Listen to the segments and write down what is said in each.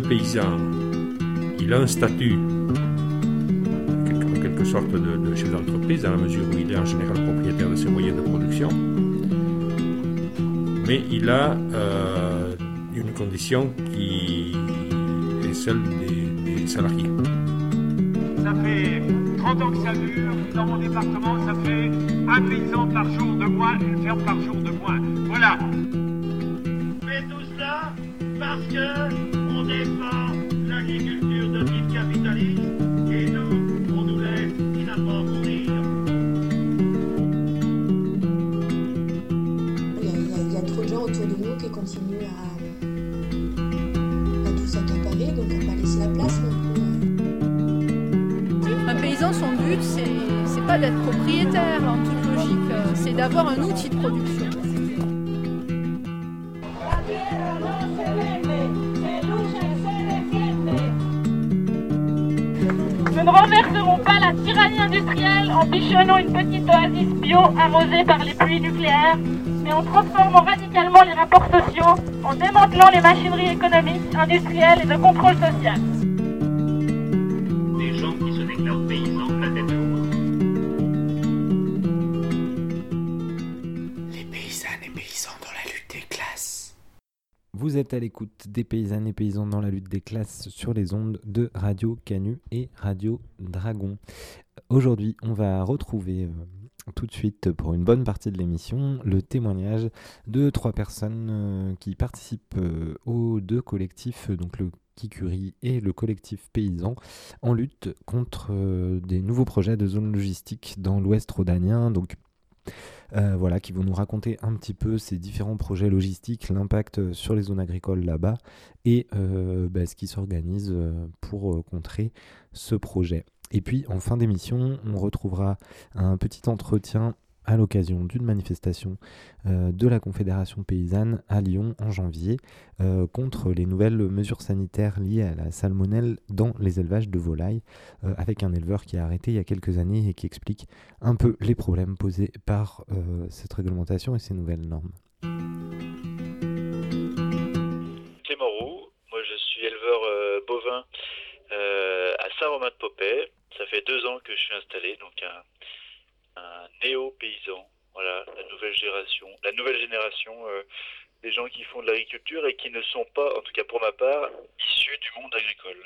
le paysan, il a un statut en quelque sorte de, chef d'entreprise, dans la mesure où il est en général propriétaire de ses moyens de production, mais il a euh, une condition qui est celle des, salariés. Ça fait 30 ans que ça dure, dans mon département, ça fait un paysan par jour de moins, une ferme par jour de moins. Voilà. Mais tout cela parce que propriétaire en toute logique, c'est d'avoir un outil de production. Nous ne renverserons pas la tyrannie industrielle en bichonnant une petite oasis bio arrosée par les pluies nucléaires, mais en transformant radicalement les rapports sociaux, en démantelant les machineries économiques, industrielles et de contrôle social. Êtes à l'écoute des paysannes et paysans dans la lutte des classes sur les ondes de Radio Canu et Radio Dragon. Aujourd'hui, on va retrouver euh, tout de suite pour une bonne partie de l'émission le témoignage de trois personnes euh, qui participent euh, aux deux collectifs, donc le Kikuri et le collectif paysan, en lutte contre des nouveaux projets de zone logistique dans l'ouest rhodanien. Donc euh, voilà, qui vont nous raconter un petit peu ces différents projets logistiques, l'impact sur les zones agricoles là-bas et euh, bah, ce qui s'organise euh, pour contrer ce projet. Et puis en fin d'émission, on retrouvera un petit entretien à l'occasion d'une manifestation euh, de la Confédération paysanne à Lyon en janvier euh, contre les nouvelles mesures sanitaires liées à la salmonelle dans les élevages de volailles, euh, avec un éleveur qui a arrêté il y a quelques années et qui explique un peu les problèmes posés par cette réglementation et ces nouvelles normes. Clément Roux, moi je suis éleveur bovin à Saint-Romain-de-Popet. Ça fait deux ans que je suis installé, donc un néo-paysan. Voilà, la nouvelle génération, la nouvelle génération euh, des gens qui font de l'agriculture et qui ne sont pas, en tout cas pour ma part, issus du monde agricole.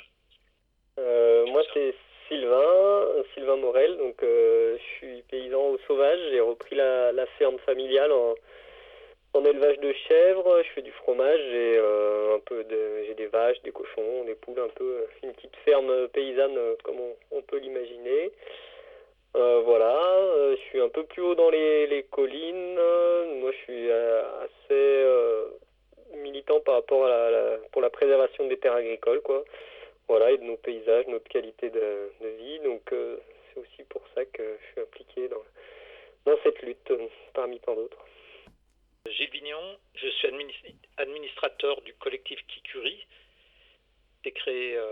Euh, moi, c'est Sylvain, Sylvain Morel. Donc, euh, je suis paysan au sauvage. J'ai repris la, ferme familiale en, élevage de chèvres. Je fais du fromage. J'ai un peu de, j'ai des vaches, des cochons, des poules, un peu une petite ferme paysanne comme on peut l'imaginer. Euh, voilà, euh, je suis un peu plus haut dans les, collines. moi, je suis euh, assez militant par rapport à la, pour la préservation des terres agricoles, quoi. Voilà, et de nos paysages, notre qualité de, vie. Donc, c'est aussi pour ça que je suis impliqué dans, dans cette lutte, parmi tant d'autres. Gilles Vignon, je suis administrateur du collectif Kikuri. C'est créé à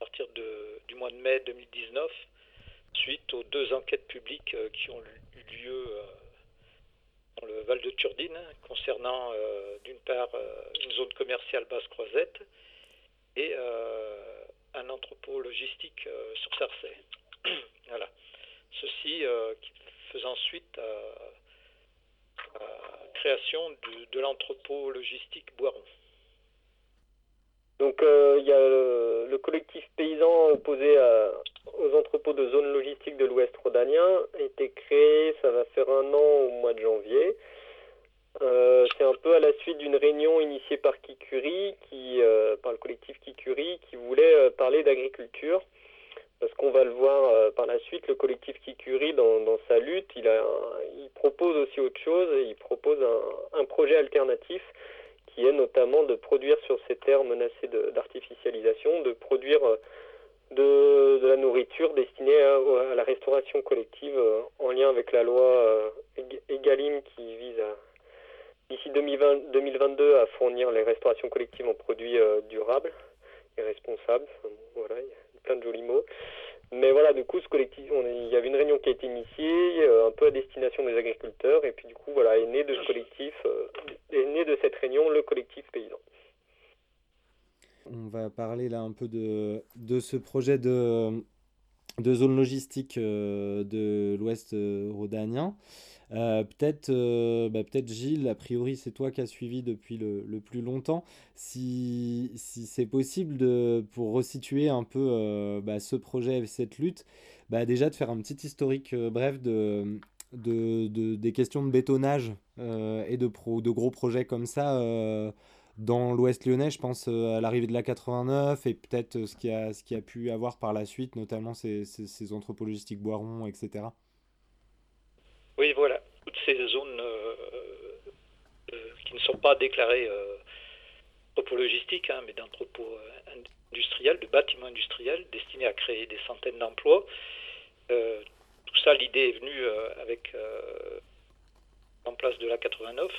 partir de, du mois de mai 2019 suite aux deux enquêtes publiques euh, qui ont eu lieu euh, dans le Val de Turdine concernant euh, d'une part une zone commerciale basse croisette et un entrepôt logistique sur Sarcey. voilà. Ceci faisant suite à, la création de l'entrepôt logistique Boiron. Donc il y a le, collectif paysan opposé aux entrepôts de zone logistique de l'Ouest rhodanien a été créé, ça va faire un an au mois de janvier. Euh, c'est un peu à la suite d'une réunion initiée par Kikuri, qui, euh, par le collectif Kikuri, qui voulait euh, parler d'agriculture. Parce qu'on va le voir par la suite, le collectif Kikuri, dans, sa lutte, il, a, il propose aussi autre chose, il propose un projet alternatif qui est notamment de produire sur ces terres menacées d'artificialisation, de, produire euh, de, la nourriture destinée à, la restauration collective euh, en lien avec la loi euh, EGalim qui vise à d'ici 2022 à fournir les restaurations collectives en produits durables et responsables. voilà, il y a plein de jolis mots. Mais voilà, du coup, ce collectif, il y avait une réunion qui a été initiée, euh, un peu à destination des agriculteurs, et puis du coup, voilà, est né de ce collectif, euh, est né de cette réunion le collectif paysan. On va parler là un peu de, de ce projet de, de zone logistique euh, de l'Ouest rhodanien. Euh, peut-être bah, peut Gilles, a priori c'est toi qui as suivi depuis le, le plus longtemps. Si, si c'est possible de, pour resituer un peu bah, ce projet et cette lutte, bah, déjà de faire un petit historique bref de, de, de, des questions de bétonnage et de, pro, de gros projets comme ça dans l'Ouest lyonnais, je pense euh, à l'arrivée de la 89 et peut-être euh, ce qui a ce qui a pu avoir par la suite, notamment ces, ces, logistiques Boiron, etc. Oui, voilà, ces zones euh, qui ne sont pas déclarées entrepôts logistiques, hein, mais d'entrepôts industriels, de bâtiments industriels destinés à créer des centaines d'emplois. tout ça, l'idée est venue avec en place de la 89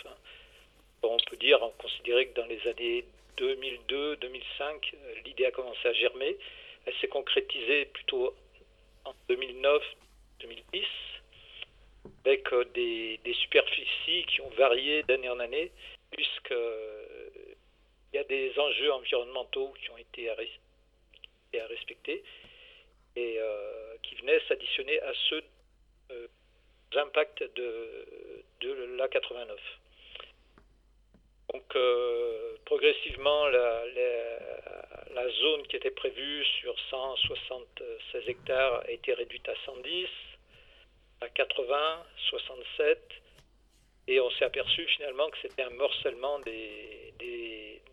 on peut dire, on considérait que dans les années 2002-2005, l'idée a commencé à germer. Elle s'est concrétisée plutôt en 2009-2010 avec euh, des, superficies qui ont varié d'année en année puisqu'il euh, y a des enjeux environnementaux qui ont été à, respecter et euh, qui venaient s'additionner à ceux impacts de, de la 89. Donc euh, progressivement, la, zone qui était prévue sur 176 hectares a été réduite à 110, à 80, 67, et on s'est aperçu finalement que c'était un morcellement des,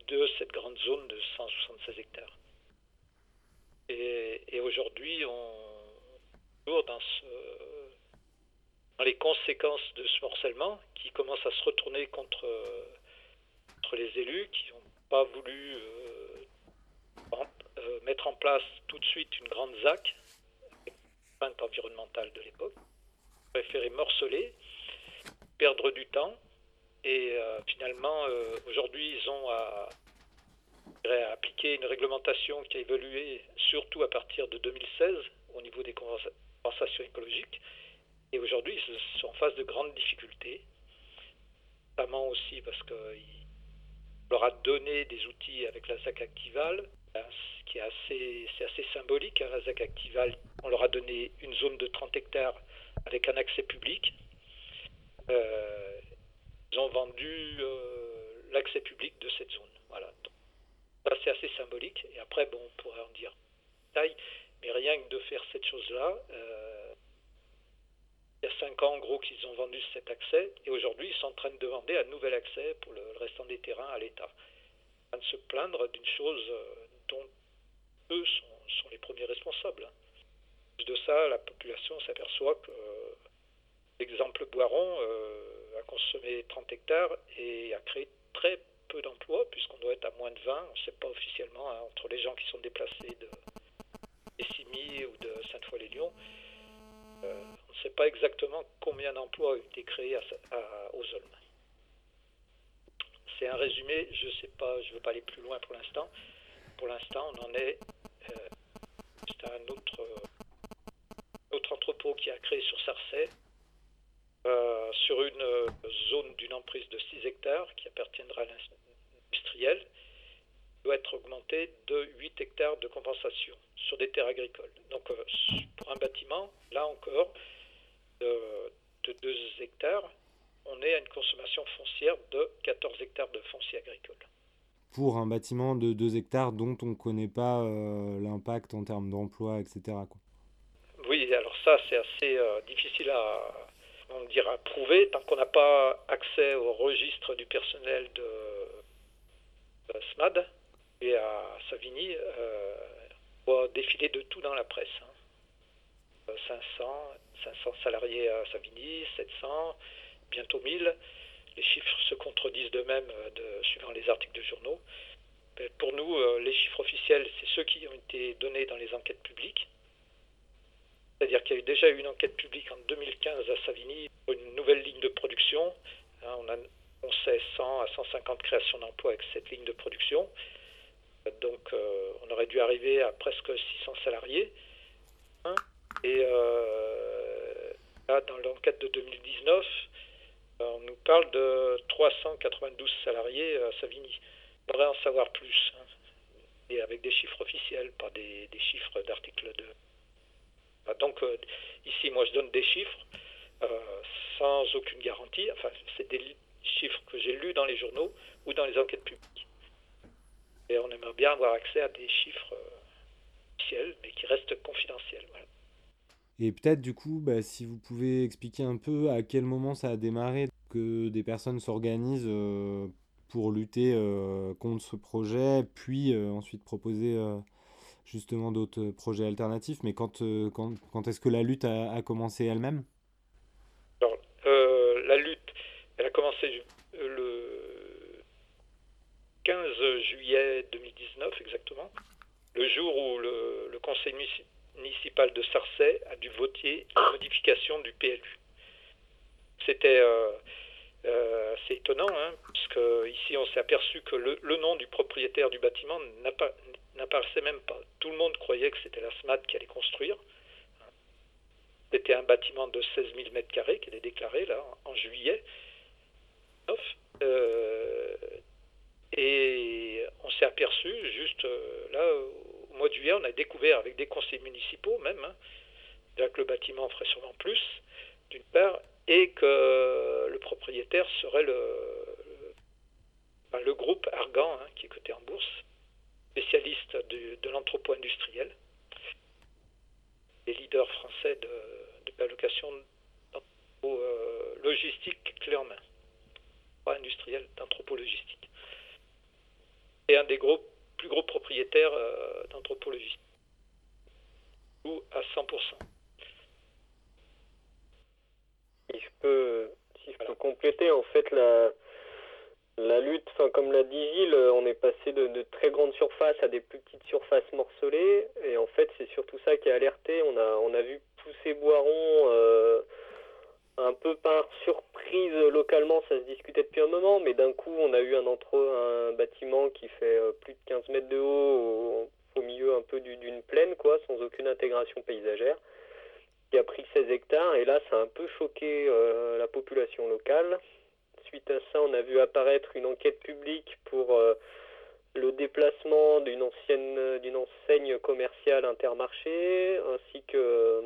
de cette grande zone de 176 hectares. Et, aujourd'hui, on toujours dans, dans les conséquences de ce morcellement qui commence à se retourner contre les élus qui n'ont pas voulu euh, euh, mettre en place tout de suite une grande ZAC, environnementale de l'époque, préféré morceler, perdre du temps, et euh, finalement, aujourd'hui, ils ont à, appliquer une réglementation qui a évolué surtout à partir de 2016 au niveau des compensations écologiques. Et aujourd'hui, ils sont en face de grandes difficultés, notamment aussi parce qu'ils on leur a donné des outils avec la ZAC Actival, qui est assez symbolique. Hein, la ZAC Actival, on leur a donné une zone de 30 hectares avec un accès public. Euh, ils ont vendu euh, l'accès public de cette zone. Voilà. ça, c'est assez symbolique. Et après, bon, on pourrait en dire taille, mais rien que de faire cette chose-là, euh, il y a cinq ans, en gros, qu'ils ont vendu cet accès, et aujourd'hui, ils sont en train de demander un nouvel accès pour le, restant des terrains à l'État. En train de se plaindre d'une chose dont eux sont, les premiers responsables. plus de ça, la population s'aperçoit que euh, l'exemple Boiron euh, a consommé 30 hectares et a créé très peu d'emplois, puisqu'on doit être à moins de 20, on ne sait pas officiellement, hein, entre les gens qui sont déplacés de Essimy ou de Sainte-Foy-les-Lyons. on ne sait pas exactement combien d'emplois ont été créés aux Olmes. C'est un résumé, je sais pas, je ne veux pas aller plus loin pour l'instant. Pour l'instant, on en est. Euh, c'est un autre, autre entrepôt qui a créé sur Sarcey, euh, sur une zone d'une emprise de 6 hectares qui appartiendra à l'industriel, doit être augmenté de 8 hectares de compensation sur des terres agricoles. Donc, euh, pour un bâtiment, là encore, de, de 2 hectares, on est à une consommation foncière de 14 hectares de foncier agricole. Pour un bâtiment de 2 hectares dont on ne connaît pas euh, l'impact en termes d'emploi, etc. Oui, alors ça c'est assez euh, difficile à, prouver tant qu'on n'a pas accès au registre du personnel de, SMAD et à Savigny. Euh, on va défiler de tout dans la presse. 500, hein. 500 salariés à Savigny, 700, bientôt 1000. Les chiffres se contredisent d'eux-mêmes euh, suivant les articles de journaux. pour nous, euh, les chiffres officiels, c'est ceux qui ont été donnés dans les enquêtes publiques. C'est-à-dire qu'il y a déjà eu une enquête publique en 2015 à Savigny pour une nouvelle ligne de production. Hein, on, a, on sait 100 à 150 créations d'emplois avec cette ligne de production. Donc euh, on aurait dû arriver à presque 600 salariés. Hein. et là, dans l'enquête de 2019, euh, on nous parle de 392 salariés à Savigny. On devrait en savoir plus. Hein. et avec des chiffres officiels, pas des, chiffres d'articles de. Donc ici, moi, je donne des chiffres sans aucune garantie. Enfin, c'est des chiffres que j'ai lus dans les journaux ou dans les enquêtes publiques. Et on aimerait bien avoir accès à des chiffres officiels, mais qui restent confidentiels. Et peut-être du coup, bah, si vous pouvez expliquer un peu à quel moment ça a démarré, que des personnes s'organisent euh, pour lutter euh, contre ce projet, puis euh, ensuite proposer justement d'autres projets alternatifs. Mais quand, quand, quand est-ce que la lutte a, commencé elle-même? Alors, La lutte, elle a commencé le 15 juillet 2019 exactement, le jour où le, conseil municipal municipal de Sarcey a dû voter la modification du PLU. C'était euh, euh, assez étonnant, hein, ici on s'est aperçu que le, nom du propriétaire du bâtiment n'apparaissait même pas. Tout le monde croyait que c'était la SMAD qui allait construire. C'était un bâtiment de 16 000 m2 qui est déclaré là en, juillet. Euh, et on s'est aperçu juste là au mois de juillet, on a découvert avec des conseils municipaux même, hein, que le bâtiment ferait sûrement plus, d'une part, et que le propriétaire serait le, le, groupe Argan, hein, qui est coté en bourse, spécialiste de, l'entrepôt industriel, les leaders français de, la location euh, logistique clé en main, pas industriel, d'entrepôt logistique. Et un des groupes plus gros propriétaire euh. Ou à 100%. Si je peux, si je peux compléter, en fait, la, lutte, enfin, comme l'a dit Gilles, on est passé de, très grandes surfaces à des plus petites surfaces morcelées. Et en fait, c'est surtout ça qui a alerté. On a, on a vu pousser Boiron euh, un peu par surprise localement, ça se discutait depuis un moment, mais d'un coup, on a eu un, entre, un bâtiment qui fait euh, plus de 15 mètres de haut au, milieu un peu d'une plaine, quoi, sans aucune intégration paysagère, qui a pris 16 hectares, et là, ça a un peu choqué euh, la population locale. Suite à ça, on a vu apparaître une enquête publique pour euh, le déplacement d'une ancienne d'une enseigne commerciale intermarché ainsi que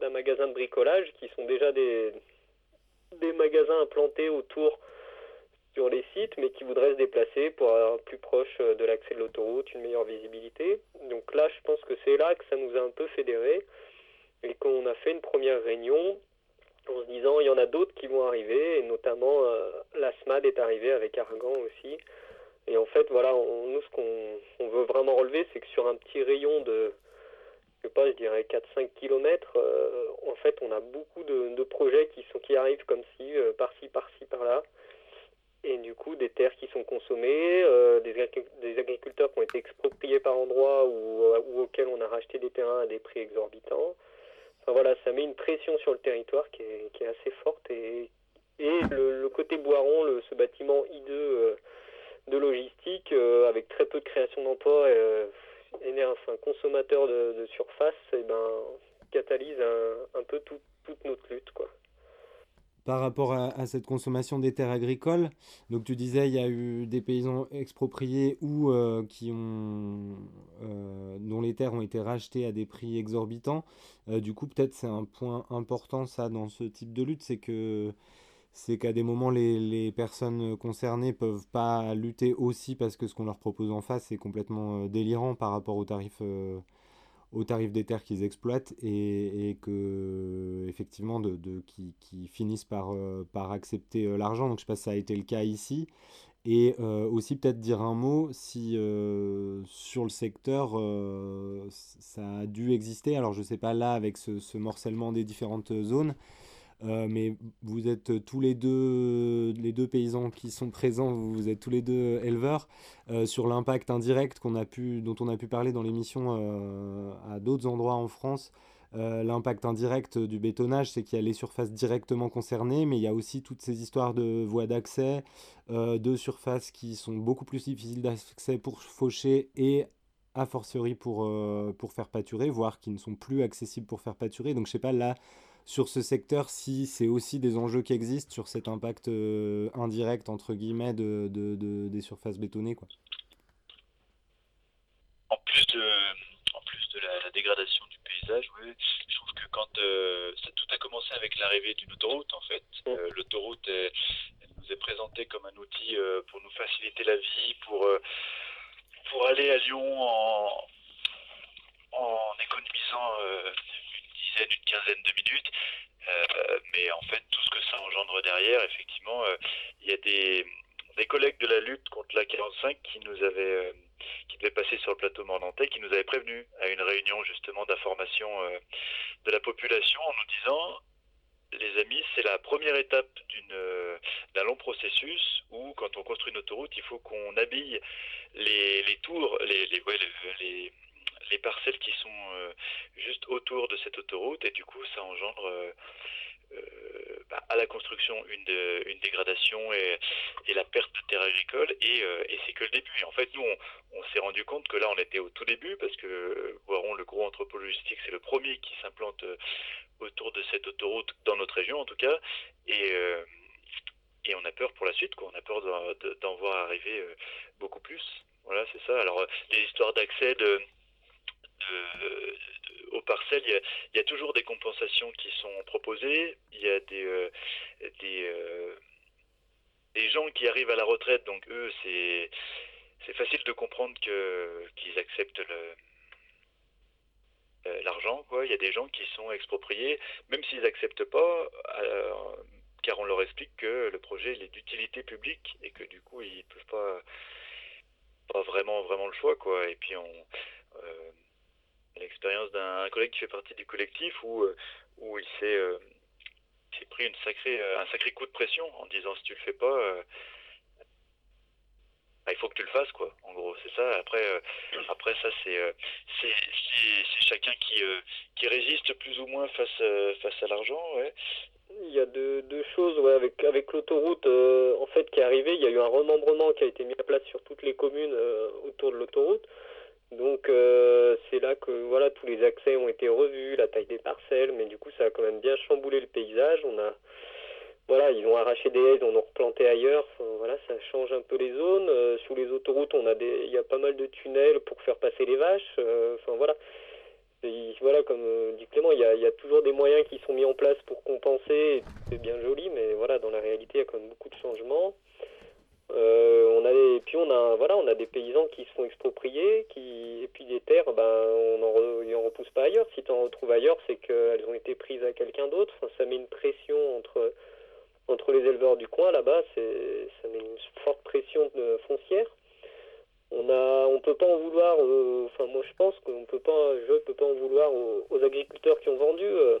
d'un magasin de bricolage qui sont déjà des, magasins implantés autour sur les sites mais qui voudraient se déplacer pour être plus proche de l'accès de l'autoroute, une meilleure visibilité. Donc là, je pense que c'est là que ça nous a un peu fédéré et qu'on a fait une première réunion en se disant il y en a d'autres qui vont arriver et notamment euh, la SMAD est arrivée avec Argan aussi et en fait, voilà, nous, ce qu'on veut vraiment relever, c'est que sur un petit rayon de, je sais pas, je dirais 4-5 km, euh, en fait, on a beaucoup de, projets qui, sont, qui arrivent comme ci, euh, par-ci, par-ci, par-là. Et du coup, des terres qui sont consommées, euh, des, agriculteurs qui ont été expropriés par endroits ou, auxquels on a racheté des terrains à des prix exorbitants. Enfin voilà, ça met une pression sur le territoire qui est, assez forte. Et, et le, côté Boiron, le, ce bâtiment hideux de logistique euh, avec très peu de création d'emplois euh, un consommateur de, surface, et eh ben, catalyse un, peu toute notre lutte. Quoi. Par rapport à, cette consommation des terres agricoles, donc tu disais il y a eu des paysans expropriés ou euh, qui ont, dont les terres ont été rachetées à des prix exorbitants. du coup, peut-être c'est un point important ça dans ce type de lutte, c'est que c'est qu'à des moments, les, personnes concernées peuvent pas lutter aussi parce que ce qu'on leur propose en face est complètement euh, délirant par rapport aux tarifs, euh, aux tarifs des terres qu'ils exploitent et, que, effectivement, de, qui, finissent par, euh, par accepter l'argent. Donc, je sais pas si ça a été le cas ici. Et aussi, peut-être dire un mot si sur le secteur, ça a dû exister. Alors, je sais pas là, avec ce morcellement des différentes zones. Euh, mais vous êtes tous les deux, les deux paysans qui sont présents, vous êtes tous les deux éleveurs, euh, sur l'impact indirect qu'on a pu, dont on a pu parler dans l'émission euh, à d'autres endroits en France. l'impact indirect du bétonnage, c'est qu'il y a les surfaces directement concernées, mais il y a aussi toutes ces histoires de voies d'accès, de surfaces qui sont beaucoup plus difficiles d'accès pour faucher et a fortiori pour, pour faire pâturer, voire qui ne sont plus accessibles pour faire pâturer. Donc je sais pas, là, sur ce secteur si c'est aussi des enjeux qui existent sur cet impact euh, indirect entre guillemets de, des surfaces bétonnées quoi. de, en plus de la, dégradation du paysage, oui, je trouve que quand ça, tout a commencé avec l'arrivée d'une autoroute, en fait, l'autoroute nous est présentée comme un outil pour nous faciliter la vie, pour pour aller à Lyon en, en économisant une quinzaine de minutes. mais en fait, tout ce que ça engendre derrière, effectivement, il y a des, des collègues de la lutte contre la 45 qui nous avaient euh, qui devaient passer sur le plateau mornantais, qui nous avaient prévenus à une réunion justement d'information euh, de la population en nous disant les amis, c'est la première étape euh, d'un long processus où, quand on construit une autoroute, il faut qu'on habille les, tours, les, les, parcelles qui sont juste autour de cette autoroute, et du coup, ça engendre euh, bah, à la construction une, dégradation et, la perte de terres agricoles et, euh, c'est que le début. En fait, nous, on, s'est rendu compte que là, on était au tout début parce que Voiron, le gros entrepôt logistique, c'est le premier qui s'implante euh, autour de cette autoroute dans notre région, en tout cas. Et, et on a peur pour la suite, quoi. On a peur d'en voir arriver beaucoup plus. Voilà, c'est ça. Alors, les histoires d'accès de, de aux parcelles, il y, a, toujours des compensations qui sont proposées. Il y a des, euh, euh, des, gens qui arrivent à la retraite, donc eux, c'est, c'est facile de comprendre qu'ils acceptent le, euh, l'argent. Quoi. Il y a des gens qui sont expropriés, même s'ils n'acceptent pas, car on leur explique que le projet il est d'utilité publique et que du coup, ils peuvent pas, pas vraiment, vraiment le choix. Quoi. Et puis, on l'expérience d'un collègue qui fait partie du collectif où, euh, où il s'est euh, pris euh, un sacré coup de pression en disant si tu le fais pas, bah, il faut que tu le fasses quoi. En gros, c'est ça. Après, après ça c'est c'est chacun qui qui résiste plus ou moins face face à l'argent. Il y a deux, deux choses ouais, avec avec l'autoroute en fait qui est arrivée. Il y a eu un remembrement qui a été mis en place sur toutes les communes autour de l'autoroute. Donc euh, c'est là que voilà tous les accès ont été revus, la taille des parcelles, mais du coup ça a quand même bien chamboulé le paysage. On a voilà, ils ont arraché des haies, ils en replanté ailleurs. voilà, ça change un peu les zones. Euh, sous les autoroutes, on a des, il y a pas mal de tunnels pour faire passer les vaches. Euh, enfin voilà. voilà, comme dit Clément, il y, a, il y, a, toujours des moyens qui sont mis en place pour compenser. C'est bien joli, mais voilà, dans la réalité, il y a quand même beaucoup de changements. Euh, on a et puis on a voilà on a des paysans qui se font exproprier qui et puis des terres ben on en, en repousse pas ailleurs. Si tu en retrouves ailleurs c'est qu'elles ont été prises à quelqu'un d'autre. Ça met une pression entre entre les éleveurs du coin là-bas ça met une forte pression de, foncière. On a on peut pas en vouloir euh, enfin moi je pense qu'on peut pas je peux pas en vouloir aux, agriculteurs qui ont vendu euh,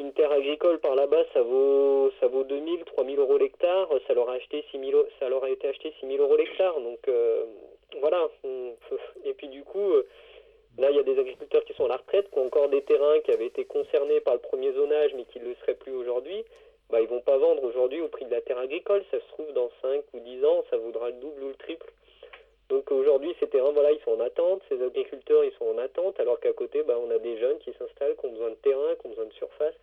une terre agricole par là-bas, ça vaut, ça vaut 2000, 3000 euros l'hectare. Ça leur a acheté 6000, ça leur a été acheté 6000 euros l'hectare. Donc, euh, voilà. Et puis, du coup, euh, là, il y a des agriculteurs qui sont à la retraite, qui ont encore des terrains qui avaient été concernés par le premier zonage, mais qui ne le seraient plus aujourd'hui. Bah, ils vont pas vendre aujourd'hui au prix de la terre agricole. Ça se trouve, dans 5 ou 10 ans, ça vaudra le double ou le triple. Aujourd'hui, ces terrains, voilà, ils sont en attente, ces agriculteurs, ils sont en attente, alors qu'à côté, bah, on a des jeunes qui s'installent, qui ont besoin de terrain, qui ont besoin de surface,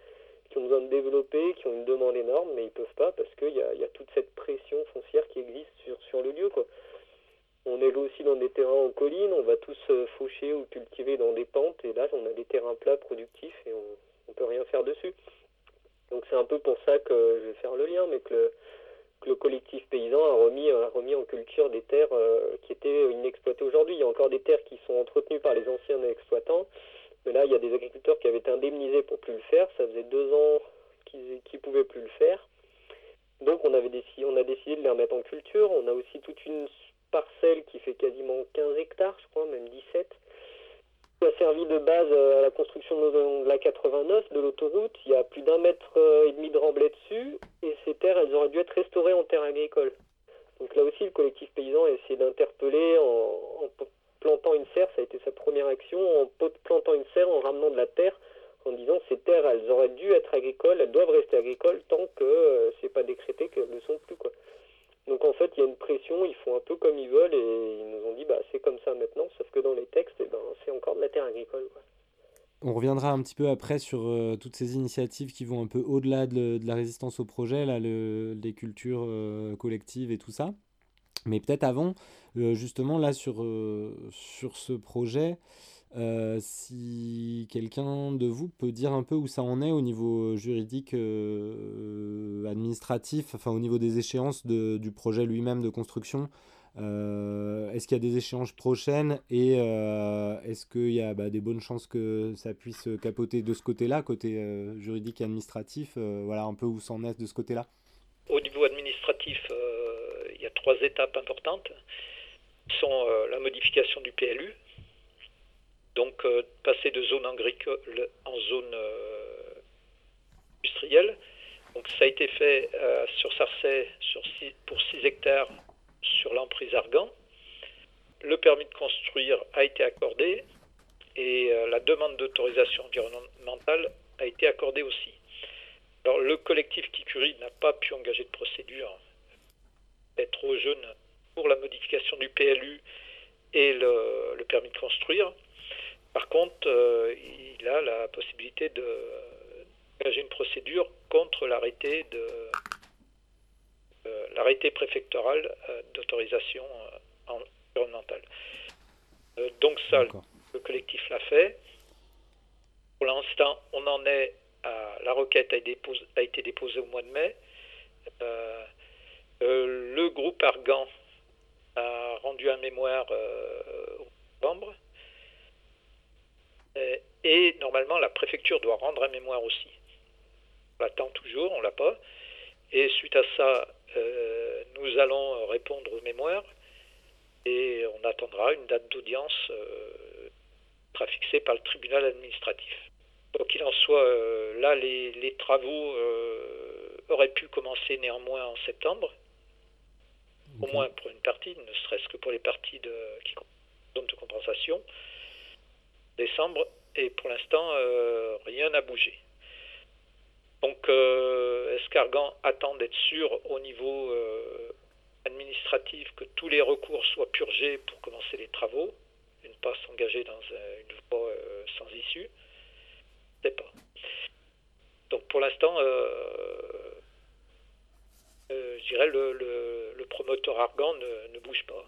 qui ont besoin de développer, qui ont une demande énorme, mais ils peuvent pas parce qu'il y a, y a, toute cette pression foncière qui existe sur, sur le lieu. Quoi. On est aussi dans des terrains en colline, on va tous euh, faucher ou cultiver dans des pentes, et là, on a des terrains plats productifs et on ne peut rien faire dessus. Donc c'est un peu pour ça que je vais faire le lien, mais que le, le collectif paysan a remis, a remis en culture des terres euh, qui étaient inexploitées aujourd'hui. Il y a encore des terres qui sont entretenues par les anciens exploitants, mais là, il y a des agriculteurs qui avaient été indemnisés pour plus le faire. Ça faisait deux ans qu'ils ne pouvaient plus le faire. Donc on, avait décidé, on a décidé de les remettre en culture. On a aussi toute une parcelle qui fait quasiment 15 hectares, je crois, même 17, qui a servi de base à la construction de la 89, de l'autoroute. Il y a plus d'un mètre euh, et demi de remblai dessus, et ces terres, elles auraient dû être restaurées en terres agricoles. Donc là aussi, le collectif paysan a essayé d'interpeller en, plantant une serre, ça a été sa première action, en plantant une serre, en ramenant de la terre, en disant ces terres, elles auraient dû être agricoles, elles doivent rester agricoles tant que euh, c'est pas décrété qu'elles ne sont plus quoi. Donc en fait, il y a une pression, ils font un peu comme ils veulent et ils nous ont dit bah c'est comme ça maintenant, sauf que dans les textes, eh ben, c'est encore de la terre agricole. On reviendra un petit peu après sur euh, toutes ces initiatives qui vont un peu au-delà de, la résistance au projet, là, le, les cultures euh, collectives et tout ça. Mais peut-être avant, justement, là, sur, sur ce projet, si quelqu'un de vous peut dire un peu où ça en est au niveau juridique, administratif, enfin au niveau des échéances de, du projet lui-même de construction, euh, est-ce qu'il y a des échéances prochaines et euh, est-ce qu'il y a bah, des bonnes chances que ça puisse capoter de ce côté-là, côté euh, juridique et administratif Voilà un peu où s'en est de ce côté-là? Au niveau administratif, il y a trois étapes importantes. Sont la modification du PLU, donc passer de zone agricole en zone industrielle. Donc ça a été fait sur Sarcey sur pour 6 hectares sur l'emprise Argan. Le permis de construire a été accordé et euh, la demande d'autorisation environnementale a été accordée aussi. Alors le collectif Kikuri n'a pas pu engager de procédure, est trop jeune pour la modification du PLU et le, permis de construire. Par contre, euh, il a la possibilité d'engager une procédure contre l'arrêté de euh, l'arrêté préfectoral euh, d'autorisation euh, environnementale. donc ça, le collectif l'a fait. Pour l'instant, on en est à la requête a, été déposée au mois de mai. le groupe Argan a rendu un mémoire au novembre. Et, normalement, la préfecture doit rendre un mémoire aussi. On l'attend toujours, on l'a pas. Et suite à ça, euh, nous allons répondre aux mémoires et on attendra une date d'audience euh, sera fixée par le tribunal administratif. Donc qu'il en soit, euh, là, les, travaux auraient pu commencer néanmoins en septembre, au moins pour une partie, ne serait-ce que pour les parties de, qui de compensation, décembre, et pour l'instant, rien n'a bougé. Donc, euh, Escargan attend d'être sûr au niveau euh, administratif que tous les recours soient purgés pour commencer les travaux et ne pas s'engager dans une voie euh, sans issue. Sais pas. Donc, pour l'instant, je dirais le, le, promoteur Argan ne bouge pas.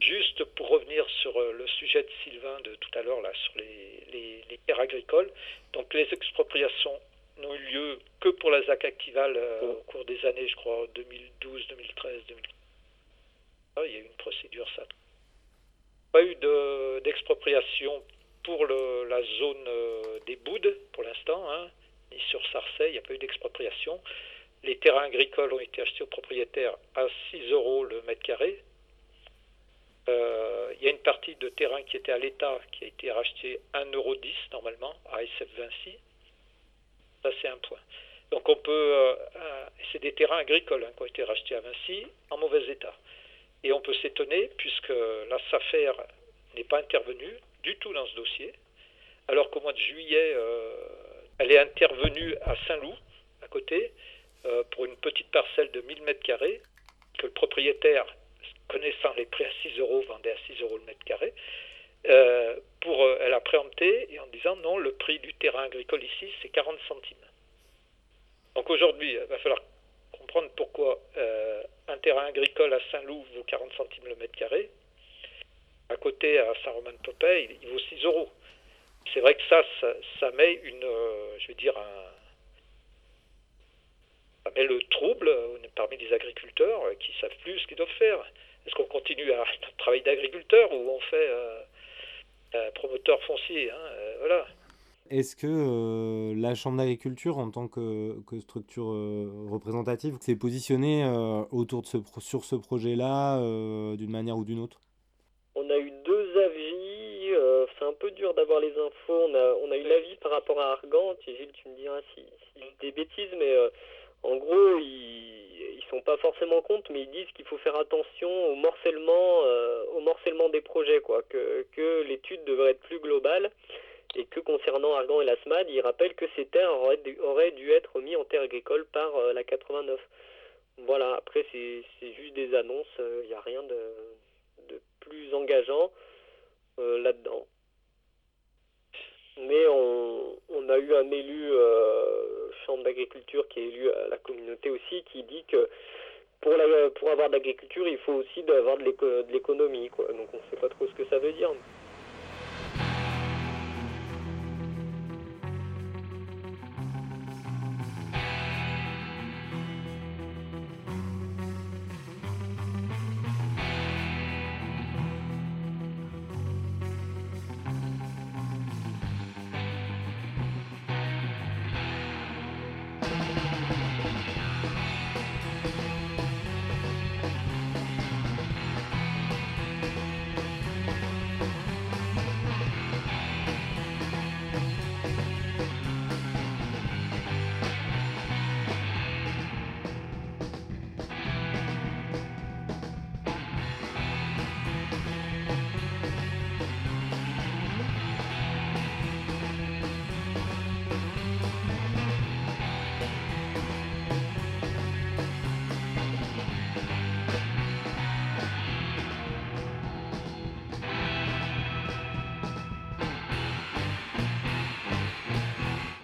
Juste pour revenir sur euh, le sujet de Sylvain de tout à l'heure, là, sur les, terres agricoles. Donc, les expropriations n'ont eu lieu que pour la ZAC Actival euh, au cours des années, je crois, 2012, 2013, 2014. il y a eu une procédure, ça. Pas eu d'expropriation pour le, la zone euh, des Boudes, pour l'instant, hein, ni sur Sarcey, il n'y a pas eu d'expropriation. Les terrains agricoles ont été achetés aux propriétaires à 6 euros le mètre carré, il y a une partie de terrain qui était à l'État qui a été racheté 1,10€ normalement à SF Vinci. Ça, c'est un point. Donc, on peut. Euh, euh, c'est des terrains agricoles hein, qui ont été rachetés à Vinci en mauvais état. Et on peut s'étonner, puisque la SAFER n'est pas intervenue du tout dans ce dossier, alors qu'au mois de juillet, elle est intervenue à Saint-Loup, à côté, pour une petite parcelle de 1000 mètres carrés, que le propriétaire connaissant les prix à 6 euros, vendait à 6 euros le mètre carré. Euh, pour, euh, elle a préempté et en disant non, le prix du terrain agricole ici, c'est 40 centimes. Donc aujourd'hui, il va falloir comprendre pourquoi euh, un terrain agricole à Saint-Loup vaut 40 centimes le mètre carré. À côté, à Saint-Romain-de-Popey, il, vaut 6 euros. C'est vrai que ça, ça, met une, je veux dire, un, ça met le trouble parmi les agriculteurs qui savent plus ce qu'ils doivent faire. Est-ce qu'on continue à notre travail d'agriculteur ou on fait euh, promoteur foncier hein, euh, Voilà. Est-ce que euh, la Chambre d'agriculture, en tant que, structure représentative, s'est positionnée autour de ce, sur ce projet-là d'une manière ou d'une autre? On a eu deux avis. c'est un peu dur d'avoir les infos. On a, on a eu l'avis par rapport à Argan. Gilles, tu me diras si, si des bêtises, mais en gros, ils, ils sont pas forcément contre, mais ils disent qu'il faut faire attention au morcellement, euh, au morcellement des projets, quoi, que, l'étude devrait être plus globale et que concernant Argan et la SMAD, ils rappellent que ces terres auraient dû, être mis en terre agricole par euh, la 89. Voilà, après c'est juste des annonces, il euh, n'y a rien de, de plus engageant là-dedans. Mais on, a eu un élu chambre d'agriculture qui est élu à la communauté aussi, qui dit que pour, pour avoir de l'agriculture, il faut aussi avoir de l'économie. Donc on ne sait pas trop ce que ça veut dire.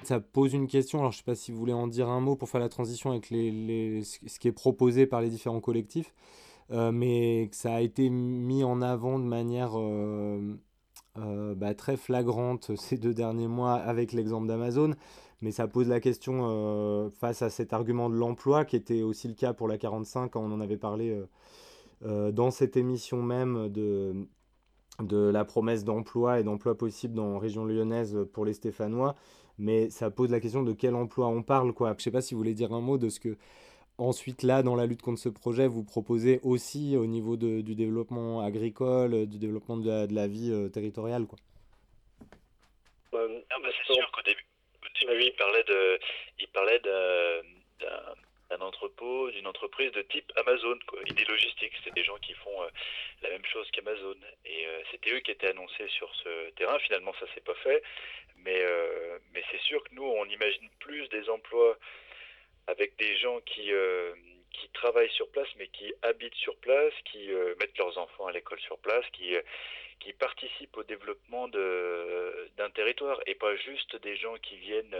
Ça pose une question. Alors, je ne sais pas si vous voulez en dire un mot pour faire la transition avec ce qui est proposé par les différents collectifs, euh, mais ça a été mis en avant de manière euh, euh, bah, très flagrante ces deux derniers mois avec l'exemple d'Amazon. Mais ça pose la question face à cet argument de l'emploi, qui était aussi le cas pour la 45 quand on en avait parlé dans cette émission même de, de la promesse d'emploi et d'emploi possible dans la région lyonnaise pour les Stéphanois mais ça pose la question de quel emploi on parle. Quoi. Je ne sais pas si vous voulez dire un mot de ce que, ensuite, là, dans la lutte contre ce projet, vous proposez aussi au niveau de, du développement agricole, du développement de la, de la vie euh, territoriale. Quoi. Bah, bah, c'est sûr qu'au début, il parlait de, il parlait d'un entrepôt, d'une entreprise de type Amazon, quoi. Idée logistique, c'est des gens qui font euh, la même chose qu'Amazon. Et euh, c'était eux qui étaient annoncés sur ce terrain. Finalement, ça s'est pas fait. Mais, euh, mais c'est sûr que nous, on imagine plus des emplois avec des gens qui, qui travaillent sur place, mais qui habitent sur place, qui mettent leurs enfants à l'école sur place, qui, qui participent au développement d'un territoire, et pas juste des gens qui viennent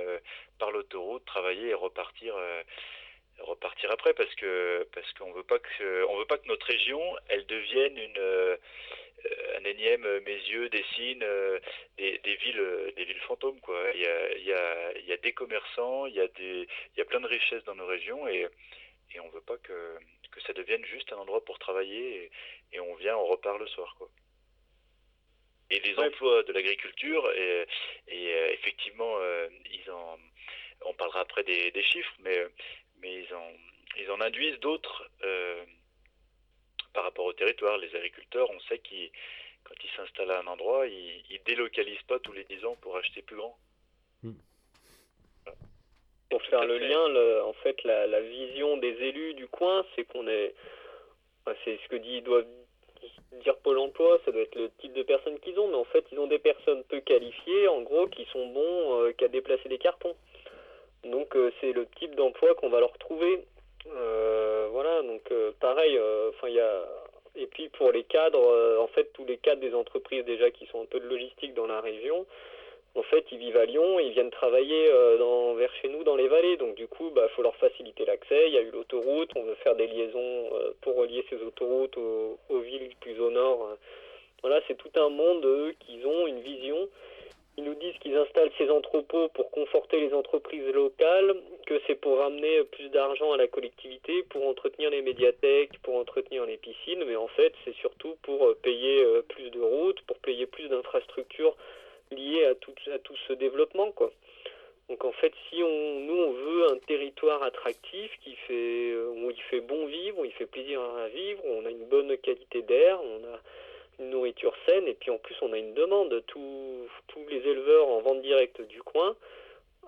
par l'autoroute travailler et repartir repartir après parce que parce qu'on veut pas que on veut pas que notre région elle devienne une un énième euh, mes yeux dessinent euh, des, des, villes euh, des villes fantômes quoi. Il y a, il y a, il y a des commerçants il y a des il y a plein de richesses dans nos régions et et on veut pas que que ça devienne juste un endroit pour travailler et, et on vient on repart le soir quoi. Et les emplois de l'agriculture et, et effectivement ils en on parlera après des, des chiffres mais mais ils en ils en induisent d'autres euh, par rapport au territoire. Les agriculteurs, on sait qu'ils, quand ils s'installent à un endroit, ils, ils délocalisent pas tous les 10 ans pour acheter plus grand. Hmm. Pour faire le lien, le, en fait, la, la, vision des élus du coin, c'est qu'on est, c'est ce que dit, doivent dire Pôle Emploi, ça doit être le type de personnes qu'ils ont, mais en fait, ils ont des personnes peu qualifiées, en gros, qui sont bons euh, qu'à déplacer des cartons. Donc, euh, c'est le type d'emploi qu'on va leur trouver. Euh, voilà, donc euh, pareil, enfin il y a et puis pour les cadres, en fait tous les cadres des entreprises déjà qui sont un peu de logistique dans la région, en fait ils vivent à Lyon, ils viennent travailler dans, vers chez nous dans les vallées, donc du coup bah faut leur faciliter l'accès. Il y a eu l'autoroute, on veut faire des liaisons pour relier ces autoroutes aux, villes plus au nord. Voilà, c'est tout un monde eux qui ont une vision ils nous disent qu'ils installent ces entrepôts pour conforter les entreprises locales, que c'est pour ramener plus d'argent à la collectivité, pour entretenir les médiathèques, pour entretenir les piscines, mais en fait c'est surtout pour euh, payer euh, plus de routes, pour payer plus d'infrastructures liées à tout, ce développement. Donc en fait, si nous on veut un territoire attractif qui fait, euh, où il fait bon vivre, où il fait plaisir à vivre, où on a une bonne qualité d'air, on a une nourriture saine et puis en plus on a une demande. Tous, tous les éleveurs en vente directe du coin,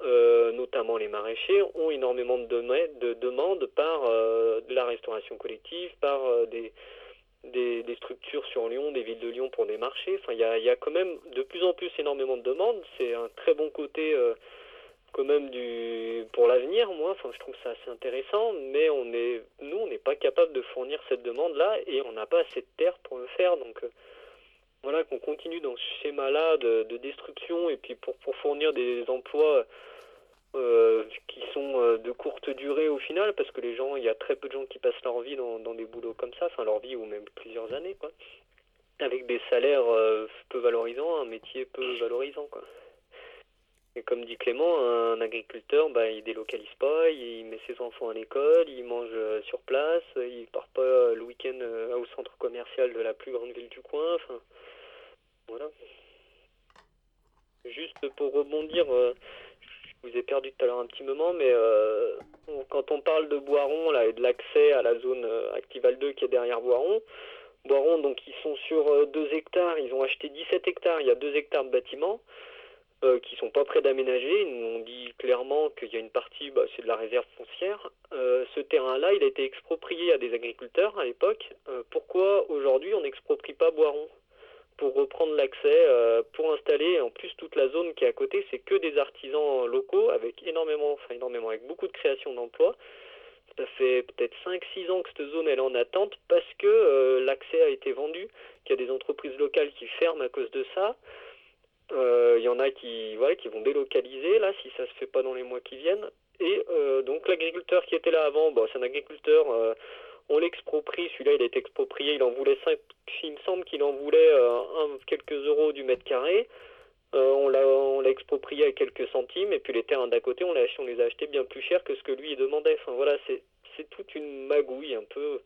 euh, notamment les maraîchers, ont énormément de, de demandes par euh, de la restauration collective, par euh, des, des, structures sur Lyon, des villes de Lyon pour des marchés. Enfin, il y a, y a, quand même de plus en plus énormément de demandes. C'est un très bon côté quand même du pour l'avenir moi enfin je trouve ça assez intéressant mais on est nous on n'est pas capable de fournir cette demande là et on n'a pas assez de terre pour le faire donc euh, voilà qu'on continue dans ce schéma là de, de, destruction et puis pour, pour fournir des emplois euh, qui sont euh, de courte durée au final, parce que les gens, il y a très peu de gens qui passent leur vie dans, dans des boulots comme ça, enfin leur vie ou même plusieurs années, quoi, avec des salaires peu valorisants, un métier peu valorisant, quoi. Comme dit Clément, un agriculteur, bah, il délocalise pas, il met ses enfants à l'école, il mange euh, sur place, il part pas le week-end euh, au centre commercial de la plus grande ville du coin. Enfin, voilà. Juste pour rebondir, euh, je vous ai perdu tout à l'heure un petit moment, mais quand on parle de Boiron là, et de l'accès à la zone Actival 2 qui est derrière Boiron, Boiron, donc ils sont sur 2 hectares, ils ont acheté 17 hectares, il y a 2 hectares de bâtiments euh, qui sont pas prêts d'aménager. Nous ont dit clairement qu'il y a une partie, bah, c'est de la réserve foncière. Euh, ce terrain-là, il a été exproprié à des agriculteurs à l'époque. Euh, pourquoi aujourd'hui on n'exproprie pas Boiron pour reprendre l'accès, euh, pour installer en plus toute la zone qui est à côté, c'est que des artisans locaux avec énormément, enfin énormément, avec beaucoup de création d'emplois. Ça fait peut-être 5-6 ans que cette zone est en attente parce que l'accès a été vendu, qu'il y a des entreprises locales qui ferment à cause de ça. Euh, Il y en a qui, voilà, qui vont délocaliser là si ça se fait pas dans les mois qui viennent. Et euh, donc l'agriculteur qui était là avant, bon, c'est un agriculteur, euh, on l'exproprie, celui-là il a été exproprié, il en voulait 5, il me semble qu'il en voulait euh, quelques euros du mètre carré. Euh, on l'a on l'a exproprié à quelques centimes et puis les terrains d'à côté on, on les a achetés bien plus cher que ce que lui demandait. Enfin voilà, c'est c'est toute une magouille un peu.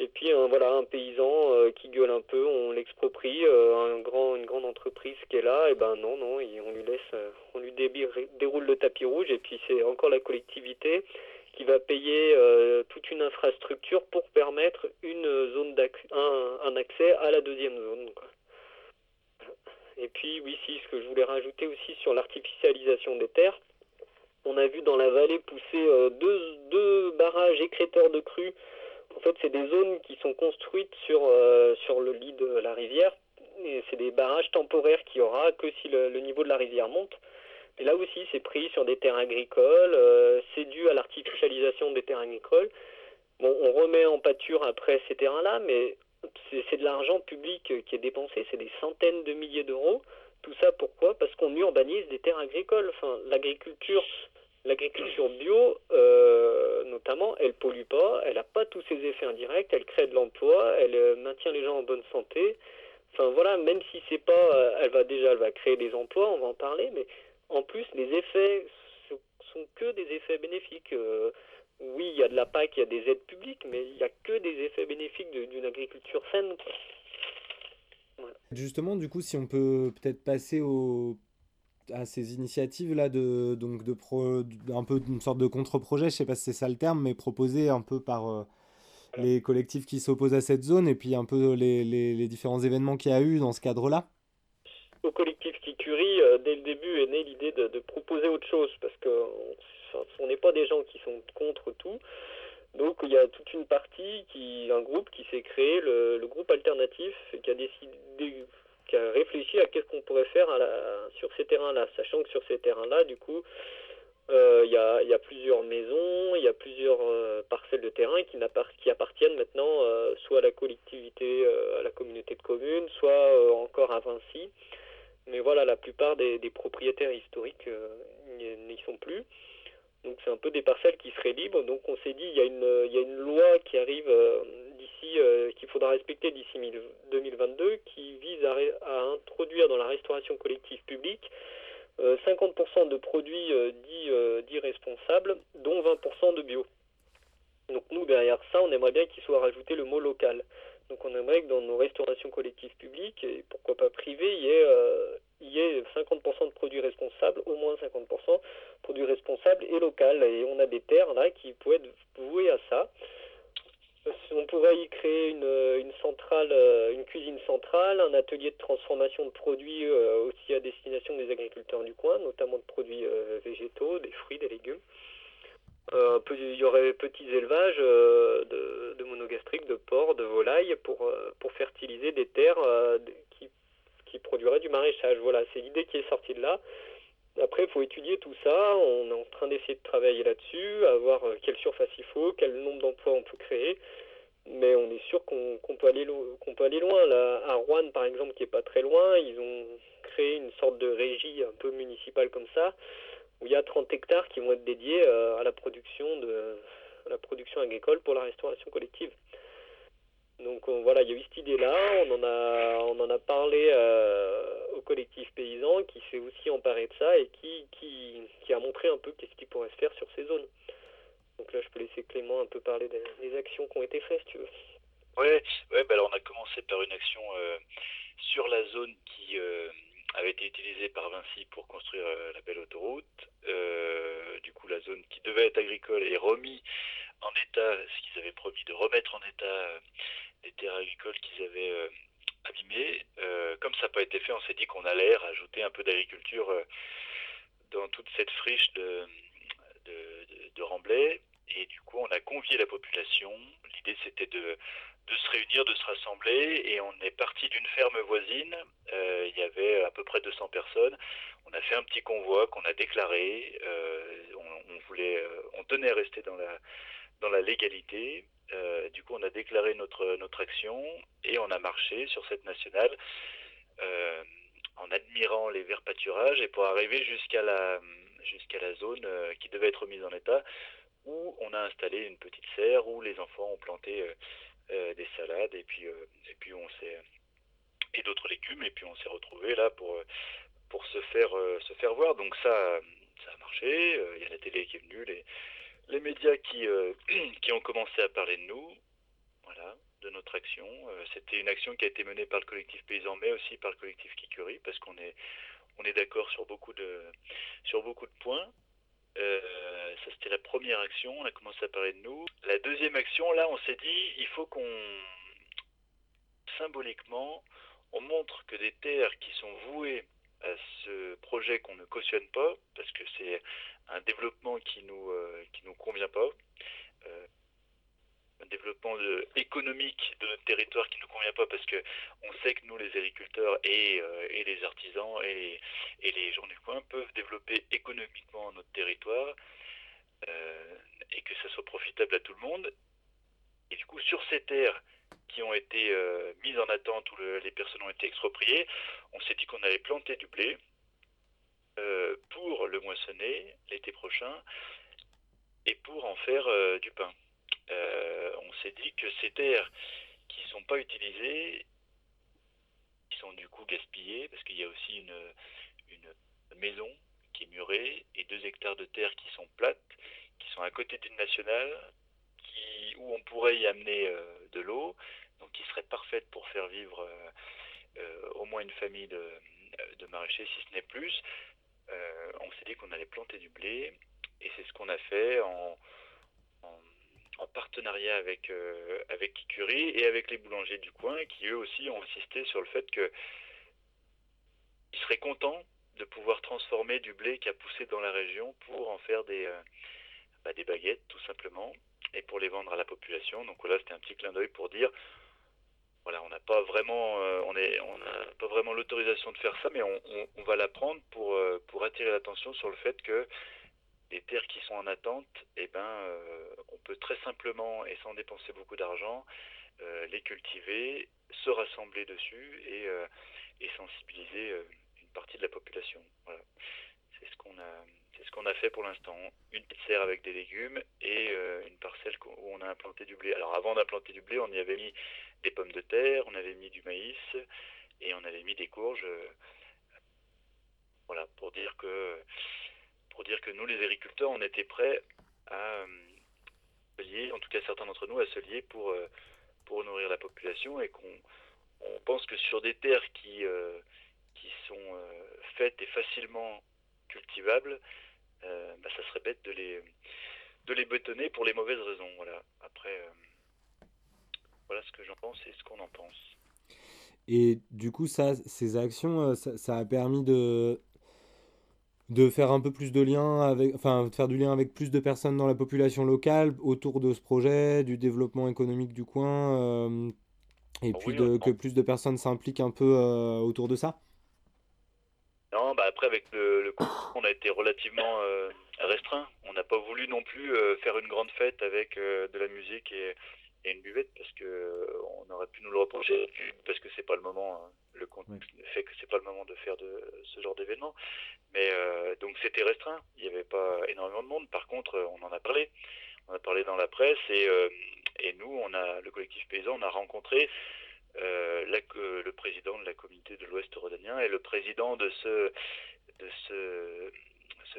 Et puis un, voilà un paysan euh, qui gueule un peu, on l'exproprie, euh, un grand une grande entreprise qui est là, et ben non non, on lui laisse, euh, on lui déroule le tapis rouge et puis c'est encore la collectivité qui va payer euh, toute une infrastructure pour permettre une zone d'accès, un, un accès à la deuxième zone. Et puis oui, si ce que je voulais rajouter aussi sur l'artificialisation des terres, on a vu dans la vallée pousser euh, deux, deux barrages écréteurs de crues. En fait, c'est des zones qui sont construites sur, euh, sur le lit de la rivière. C'est des barrages temporaires qu'il y aura que si le, niveau de la rivière monte. Et là aussi, c'est pris sur des terres agricoles. euh, c'est dû à l'artificialisation des terres agricoles. Bon, on remet en pâture après ces terrains-là, mais c'est de l'argent public qui est dépensé. C'est des centaines de milliers d'euros. Tout ça pourquoi? Parce qu'on urbanise des terres agricoles. Enfin, l'agriculture, l'agriculture bio, euh, notamment, elle pollue pas, elle n'a pas tous ses effets indirects, elle crée de l'emploi, elle euh, maintient les gens en bonne santé. Enfin voilà, même si c'est pas, euh, elle va déjà, elle va créer des emplois, on va en parler, mais en plus les effets sont- sont que des effets bénéfiques. Oui, il y a de la PAC, il y a des aides publiques, mais il n'y a que des effets bénéfiques d'une agriculture saine. Justement, du coup, si on peut peut-être passer au... à ces initiatives-là de, donc de pro... un peu d'une sorte de contre-projet, je sais pas si c'est ça le terme, mais proposé un peu par euh, les collectifs qui s'opposent à cette zone et puis un peu les, les, les différents événements qu'il y a eu dans ce cadre-là. Au collectif Kikuri, euh, dès le début est née l'idée de, de proposer autre chose, parce que on- n'est pas des gens qui sont contre tout. Donc il y a toute une partie, qui, un groupe qui s'est créé, le, le groupe alternatif, qui a décidé, qui a à qu'est-ce qu'on pourrait faire sur ces terrains-là, sachant que sur ces terrains-là, du coup, euh, il y, a, plusieurs maisons, il y a plusieurs euh, parcelles de terrain qui, qui appartiennent maintenant euh, soit à la collectivité, à la communauté de communes, soit encore à Vinci. Mais voilà, la plupart des, propriétaires historiques n'y sont plus. Donc c'est un peu des parcelles qui seraient libres. Donc on s'est dit, il y a une, loi qui arrive d'ici, euh, qu'il faudra respecter d'ici 1000 2022, qui vise à, à introduire dans la restauration collective publique euh, 50% de produits euh, dits, euh, responsables, dont 20% de bio. Donc nous, derrière ça, on aimerait bien qu'il soit rajouté le mot local. Donc on aimerait que dans nos restaurations collectives publiques, et pourquoi pas privées, il y ait, euh, y ait 50% de produits responsables, au moins 50% produits responsables et local. Et on a des terres là qui pourraient être vouées à ça. On pourrait y créer une, une centrale, euh, une cuisine centrale, un atelier de transformation de produits euh, aussi à destination des agriculteurs du coin, notamment de produits euh, végétaux, des fruits, des légumes. Euh, il y aurait petits élevages euh, de, monogastriques, de porcs, de volailles pour, euh, pour fertiliser des terres euh, qui, qui produiraient du maraîchage. Voilà, c'est l'idée qui est sortie de là. Après, il faut étudier tout ça. On est en train d'essayer de travailler là-dessus, à voir euh, quelle surface il faut, quel nombre d'emplois on peut créer. Mais on est sûr qu'on peut, peut aller loin. Là, à Rouen, par exemple, qui est pas très loin, ils ont créé une sorte de régie un peu municipale comme ça, où il y a 30 hectares qui vont être dédiés à la production de à la production agricole pour la restauration collective. Donc voilà, il y a eu cette idée-là, on en a, on en a parlé au collectif paysan qui s'est aussi emparé de ça et qui, qui, a montré un peu qu'est-ce qui pourrait se faire sur ces zones. Donc là, je peux laisser Clément un peu parler des, actions qui ont été faites, si tu veux. Ouais, ouais bah alors on a commencé par une action euh, sur la zone qui euh, avait été utilisée par Vinci pour construire euh, la belle autoroute. du coup, la zone qui devait être agricole est remis en état, ce qu'ils avaient promis de remettre en état les terres agricoles qu'ils avaient abîmées. comme ça n'a pas été fait, on s'est dit qu'on allait rajouter un peu d'agriculture dans toute cette friche de, de, de, de. Et du coup, on a convié la population. L'idée, c'était de, de se réunir, de se rassembler. Et on est parti d'une ferme voisine. Euh, il y avait à peu près 200 personnes. On a fait un petit convoi qu'on a déclaré. Euh, on, on, voulait, euh, on tenait à rester dans la, dans la légalité. Euh, du coup, on a déclaré notre, notre action et on a marché sur cette nationale euh, en admirant les verts pâturages et pour arriver jusqu'à la, jusqu'à la zone euh, qui devait être mise en état où on a installé une petite serre où les enfants ont planté des salades et puis et puis on s'est et d'autres légumes et puis on s'est retrouvé là pour pour se faire se faire voir. Donc ça ça a marché. Il y a la télé qui est venue les médias qui qui ont commencé à parler de nous voilà de notre action c'était une action qui a été menée par le collectif paysan mais aussi par le collectif Kikuri parce qu'on est on est d'accord sur beaucoup de sur beaucoup de points euh, ça c'était la première action, on a commencé à parler de nous. La deuxième action, là, on s'est dit, il faut qu'on, symboliquement, on montre que des terres qui sont vouées à ce projet qu'on ne cautionne pas, parce que c'est un développement qui nous, euh, qui nous convient pas, euh, un développement économique de notre territoire qui ne nous convient pas parce que on sait que nous les agriculteurs et, euh, et les artisans et les, et les gens du coin peuvent développer économiquement notre territoire et que ça soit profitable à tout le monde. Et du coup sur ces terres qui ont été mises en attente où le, les personnes ont été expropriées on s'est dit qu'on allait planter du blé euh, pour le moissonner l'été prochain et pour en faire euh, du pain euh, on s'est dit que ces terres qui ne sont pas utilisées, qui sont du coup gaspillées, parce qu'il y a aussi une, maison qui est murée et deux hectares de terre qui sont plates, qui sont à côté d'une nationale, où on pourrait y amener de l'eau, donc qui serait parfaite pour faire vivre au moins une famille de maraîchers, si ce n'est plus. Euh, on s'est dit qu'on allait planter du blé, et c'est ce qu'on a fait en, en en partenariat avec, euh, avec Kikuri et avec les boulangers du coin qui eux aussi ont insisté sur le fait que ils seraient contents de pouvoir transformer du blé qui a poussé dans la région pour en faire des, euh, bah, des baguettes tout simplement et pour les vendre à la population. Donc là c'était un petit clin d'œil pour dire on n'a pas vraiment euh, pas vraiment l'autorisation de faire ça mais on, va la prendre pour, euh, pour attirer l'attention sur le fait que les terres qui sont en attente, eh ben, euh, on peut très simplement et sans dépenser beaucoup d'argent les cultiver, se rassembler dessus et, sensibiliser une partie de la population. C'est ce qu'on a, c'est ce qu'on a fait pour l'instant. Une petite serre avec des légumes et euh, une parcelle où on a implanté du blé. Alors avant d'implanter du blé, on y avait mis des pommes de terre, on avait mis du maïs et on avait mis des courges. euh, voilà, pour dire que pour dire que nous, les agriculteurs, on était prêts à euh, se lier, en tout cas certains d'entre nous, à se lier pour, pour nourrir la population et qu'on on pense que sur des terres qui, qui sont faites et facilement cultivables, euh, bah, ça serait bête de les, de les bétonner pour les mauvaises raisons. Voilà. Après, euh, voilà ce que j'en pense et ce qu'on en pense. Et du coup, ça, ces actions, euh, ça, ça a permis de, de faire un peu plus de liens avec, enfin, de faire du lien avec plus de personnes dans la population locale autour de ce projet, du développement économique du coin, euh, et Ah puis de, que plus de personnes s'impliquent un peu autour de ça. Non, bah après avec le, le confinement, on a été relativement euh, restreint. On n'a pas voulu non plus euh, faire une grande fête avec euh, de la musique et, une buvette parce que on aurait pu nous le reprocher. Parce que c'est pas le moment hein. le contexte fait que c'est pas le moment de faire de ce genre d'événement. Mais donc c'était restreint. Il n'y avait pas énormément de monde. Par contre on en a parlé. On a parlé dans la presse et, et nous on a le collectif paysan on a rencontré euh, la, le président de la communauté de l'Ouest rhodanien et le président de ce, de ce,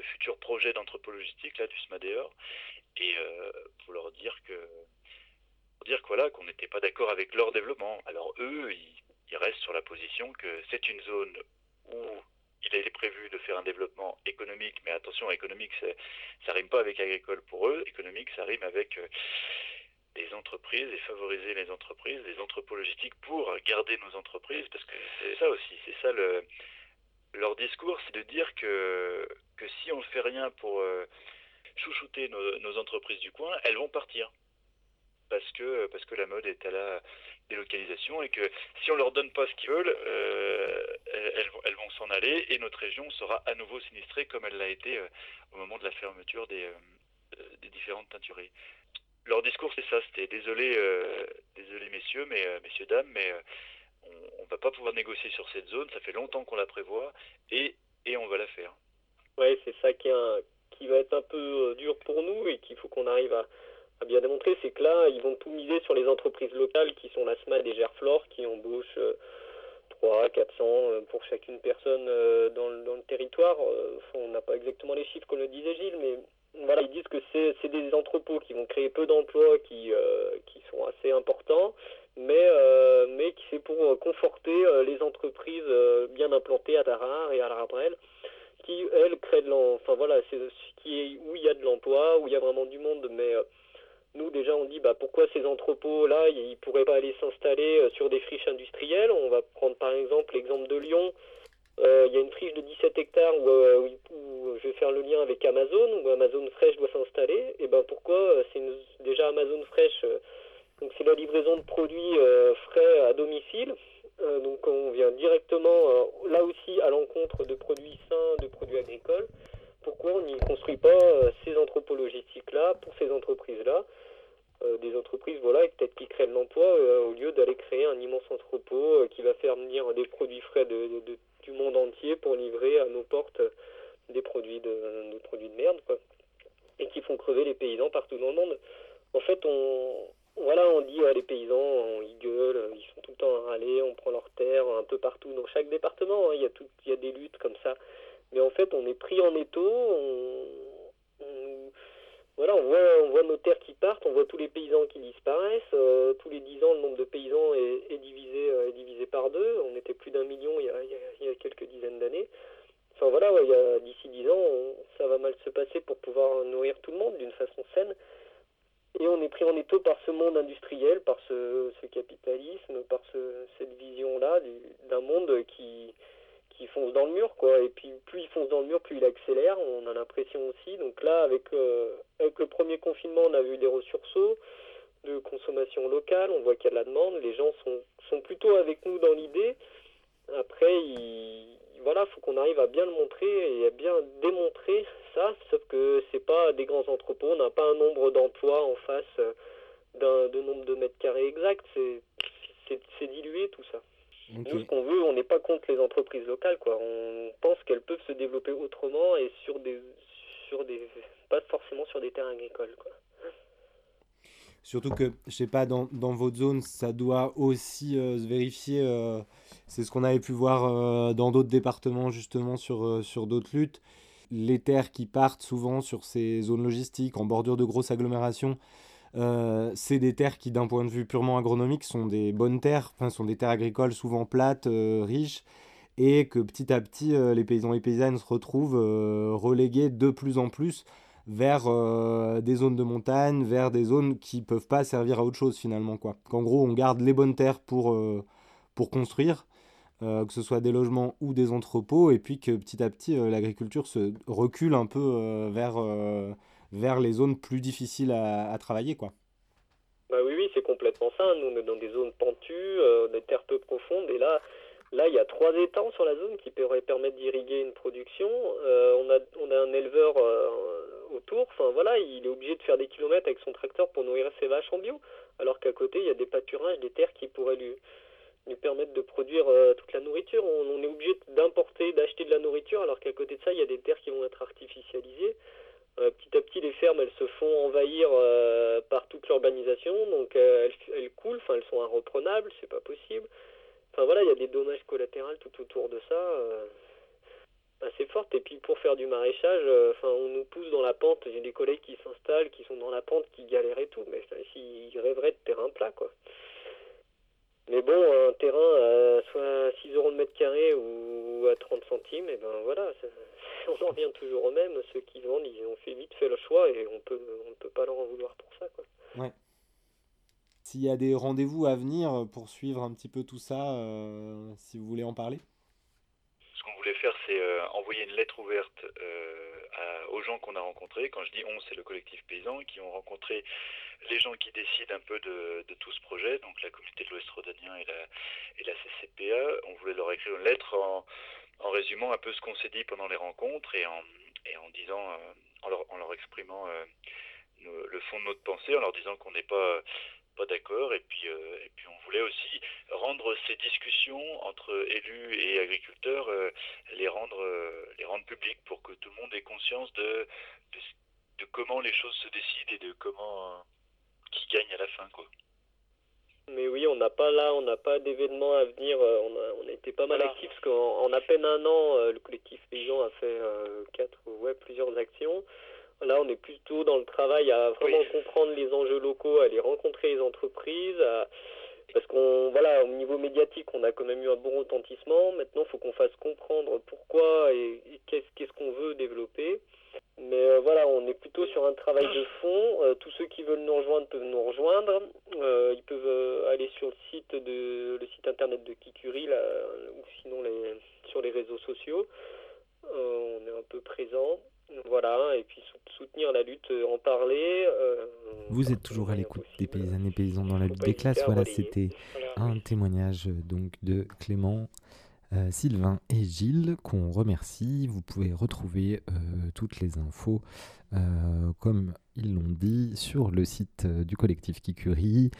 futur projet d'anthropologistique là du SMADEOR et euh, pour leur dire que dire que voilà qu'on n'était pas d'accord avec leur développement. Alors eux, ils, restent sur la position que c'est une zone où il été prévu de faire un développement économique, mais attention, économique, ça rime pas avec agricole pour eux. Économique, ça rime avec euh, les entreprises et favoriser les entreprises, les entrepôts logistiques pour garder nos entreprises, parce que c'est ça aussi, c'est ça le, leur discours, c'est de dire que, que si on ne fait rien pour euh, chouchouter nos, entreprises du coin, elles vont partir. Parce que, parce que la mode est à la délocalisation et que si on leur donne pas ce qu'ils veulent, euh, elles, elles, vont s'en aller et notre région sera à nouveau sinistrée comme elle l'a été euh, au moment de la fermeture des, des différentes teintureries leur discours c'est ça, c'était désolé, euh, désolé messieurs, mais euh, messieurs dames, mais euh, on, on va pas pouvoir négocier sur cette zone, ça fait longtemps qu'on la prévoit et, on va la faire. Ouais, c'est ça qui, un, qui va être un peu dur pour nous et qu'il faut qu'on arrive à, bien démontrer, c'est que là, ils vont tout miser sur les entreprises locales qui sont la SMAD et Gerflor, qui embauchent 300, 400 pour chacune personne dans, le, dans le territoire. on n'a pas exactement les chiffres comme le disait Gilles, mais ils disent que c'est des entrepôts qui vont créer peu d'emplois, qui, euh, sont assez importants, mais, euh, qui c'est pour conforter euh, les entreprises bien implantées à Tarare et à Larabrel, qui elles créent de l'emploi. Enfin voilà, c'est où il y a de l'emploi, où il y a vraiment du monde, mais nous déjà on dit bah pourquoi ces entrepôts là ils pourraient pas aller s'installer sur des friches industrielles? On va prendre par exemple l'exemple de Lyon il y a une friche de 17 hectares où, euh, où, je vais faire le lien avec Amazon, où Amazon Fresh doit s'installer. Et ben pourquoi euh, C'est déjà Amazon Fresh, donc c'est la livraison de produits frais à domicile. donc on vient directement là aussi à l'encontre de produits sains, de produits agricoles. Pourquoi on n'y construit pas ces entrepôts logistiques là pour ces entreprises là euh, des entreprises voilà, peut-être qui créent de l'emploi euh, au lieu d'aller créer un immense entrepôt euh, qui va faire venir des produits frais de, du monde entier pour livrer à nos portes des produits de, produits de merde quoi. et qui font crever les paysans partout dans le monde. En fait, on, voilà, on dit les paysans, ils gueulent, ils sont tout le temps à râler, on prend leurs terres un peu partout dans chaque département, hein, il, y a tout, y a des luttes comme ça. Mais en fait, on est pris en étau, on voilà, on voit, on voit nos terres qui partent, on voit tous les paysans qui disparaissent. Euh, tous les 10 ans, le nombre de paysans est, est divisé, euh, est divisé par deux. On était plus d'un million il y, a, il, y a, quelques dizaines d'années. Enfin voilà, ouais, d'ici 10 ans, ça va mal se passer pour pouvoir nourrir tout le monde d'une façon saine. Et on est pris en étau par ce monde industriel, par ce, ce capitalisme, par ce, cette vision-là d'un monde qui, qui fonce dans le mur quoi. Et puis plus il fonce dans le mur plus il accélère. On a l'impression aussi. Donc là avec euh, avec le premier confinement on a vu des ressurceaux de consommation locale. On voit qu'il y a de la demande. Les gens sont sont plutôt avec nous dans l'idée. Après il voilà faut qu'on arrive à bien le montrer et à bien démontrer ça. Sauf que c'est pas des grands entrepôts. On n'a pas un nombre d'emplois en face euh, d'un nombre de mètres carrés exact c'est dilué tout ça Okay. Nous, ce qu'on veut, on n'est pas contre les entreprises locales, quoi. On pense qu'elles peuvent se développer autrement et sur des, sur des, pas forcément sur des terres agricoles, quoi. Surtout que, je sais pas, dans, dans votre zone, ça doit aussi euh, se vérifier. Euh, c'est ce qu'on avait pu voir euh, dans d'autres départements, justement, sur, sur d'autres luttes. Les terres qui partent souvent sur ces zones logistiques, en bordure de grosses agglomérations, euh, c'est des terres qui, d'un point de vue purement agronomique, sont des bonnes terres, enfin, sont des terres agricoles souvent plates, euh, riches, et que petit à petit, euh, les paysans et paysannes se retrouvent relégués de plus en plus vers des zones de montagne, vers des zones qui peuvent pas servir à autre chose finalement. Quoi. Qu'en gros, on garde les bonnes terres pour, pour construire, que ce soit des logements ou des entrepôts, et puis que petit à petit, l'agriculture se recule un peu vers vers les zones plus difficiles à, travailler, quoi. Bah oui, oui, c'est complètement ça. Nous, on est dans des zones pentues, euh, des terres peu profondes, et là, là, il y a trois étangs sur la zone qui pourraient permettre d'irriguer une production. Euh, on a, on a un éleveur euh, autour. Enfin voilà, il est obligé de faire des kilomètres avec son tracteur pour nourrir ses vaches en bio. alors qu'à côté, il y a des pâturages, des terres qui pourraient lui, lui permettre de produire toute la nourriture. On, on est obligé d'importer, d'acheter de la nourriture, alors qu'à côté de ça, il y a des terres qui vont être artificialisées. Euh, petit à petit, les fermes, elles se font envahir euh, par toute l'urbanisation, donc euh, elles, coulent, enfin elles sont irreprenables, c'est pas possible. Enfin voilà, il y a des dommages collatéraux tout autour de ça, assez fortes. Et puis pour faire du maraîchage, enfin on nous pousse dans la pente. J'ai des collègues qui s'installent, qui sont dans la pente, qui galèrent et tout, mais s'ils rêveraient de terrain plat, quoi. Mais bon, un terrain à soit 6 euros de mètre carré ou à 30 centimes, et ben voilà, on en revient toujours au même. Ceux qui vendent, ils ont fait vite fait le choix et on peut, on ne peut pas leur en vouloir pour ça, quoi. Ouais. S'il y a des rendez-vous à venir pour suivre un petit peu tout ça, euh, si vous voulez en parler. Ce qu'on voulait faire, c'est euh, envoyer une lettre ouverte euh, aux gens qu'on a rencontrés. Quand je dis on, c'est le collectif paysan qui ont rencontré les gens qui décident un peu de, tout ce projet, donc la communauté de l'Ouest rhodanien et la, CCPA. On voulait leur écrire une lettre en, résumant un peu ce qu'on s'est dit pendant les rencontres et en, disant, euh, en, leur, exprimant le fond de notre pensée, en leur disant qu'on n'est pas pas d'accord et puis euh, et puis on voulait aussi rendre ces discussions entre élus et agriculteurs euh, les rendre euh, les rendre publiques pour que tout le monde ait conscience de de, de comment les choses se décident et de comment qui gagne à la fin quoi. Mais oui, on n'a pas là, on n'a pas d'événements à venir. On a, on a été pas mal Voilà. actifs parce qu'en en à peine un an, le collectif paysan a fait quatre, ouais, plusieurs actions. Là, on est plutôt dans le travail à vraiment comprendre les enjeux locaux, à aller rencontrer les entreprises, à- parce qu'on, voilà, au niveau médiatique, on a quand même eu un bon retentissement. Maintenant, il faut qu'on fasse comprendre pourquoi et, et qu'est-ce qu'est-ce qu'on veut développer. Mais euh, voilà, on est plutôt sur un travail de fond. Euh, tous ceux qui veulent nous rejoindre peuvent nous rejoindre. Euh, ils peuvent euh, aller sur le site de le site internet de Kikuri, là, ou sinon les, sur les réseaux sociaux. Euh, on est un peu présent. Voilà, et puis sou- soutenir la lutte, euh, en parler. euh, Vous êtes toujours à l'écoute des paysannes et paysans dans la lutte des classes. Voilà, c'était un témoignage euh, donc de Clément, euh, Sylvain et Gilles qu'on remercie. Vous pouvez retrouver euh, toutes les infos, euh, comme ils l'ont dit, sur le site du collectif Kikuri,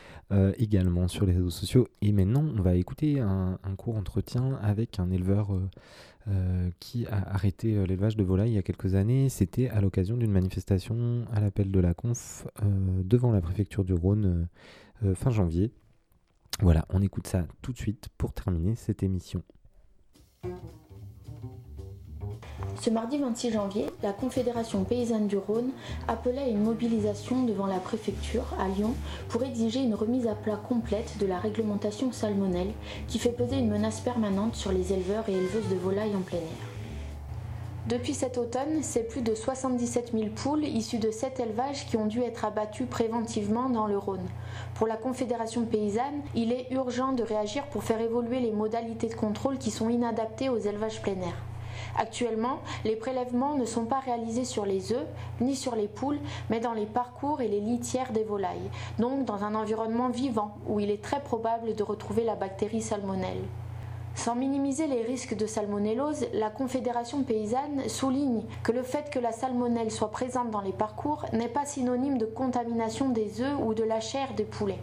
également sur les réseaux sociaux. Et maintenant, on va écouter un, un court entretien avec un éleveur qui a arrêté l'élevage de volailles il y a quelques années. C'était à l'occasion d'une manifestation à l'appel de la conf devant la préfecture du Rhône fin janvier. Voilà, on écoute ça tout de suite pour terminer cette émission. Ce mardi 26 janvier, la Confédération paysanne du Rhône appelait à une mobilisation devant la préfecture à Lyon pour exiger une remise à plat complète de la réglementation salmonelle qui fait peser une menace permanente sur les éleveurs et éleveuses de volailles en plein air. Depuis cet automne, c'est plus de 77 000 poules issues de cet élevage qui ont dû être abattues préventivement dans le Rhône. Pour la Confédération paysanne, il est urgent de réagir pour faire évoluer les modalités de contrôle qui sont inadaptées aux élevages plein air. Actuellement, les prélèvements ne sont pas réalisés sur les œufs ni sur les poules, mais dans les parcours et les litières des volailles, donc dans un environnement vivant où il est très probable de retrouver la bactérie salmonelle. Sans minimiser les risques de salmonellose, la Confédération paysanne souligne que le fait que la salmonelle soit présente dans les parcours n'est pas synonyme de contamination des œufs ou de la chair des poulets.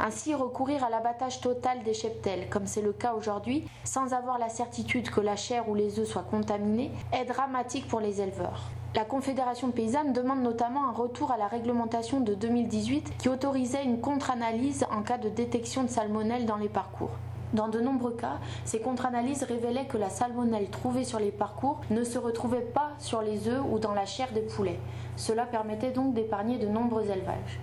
Ainsi, recourir à l'abattage total des cheptels, comme c'est le cas aujourd'hui, sans avoir la certitude que la chair ou les œufs soient contaminés, est dramatique pour les éleveurs. La Confédération paysanne demande notamment un retour à la réglementation de 2018 qui autorisait une contre-analyse en cas de détection de salmonelle dans les parcours. Dans de nombreux cas, ces contre-analyses révélaient que la salmonelle trouvée sur les parcours ne se retrouvait pas sur les œufs ou dans la chair des poulets. Cela permettait donc d'épargner de nombreux élevages.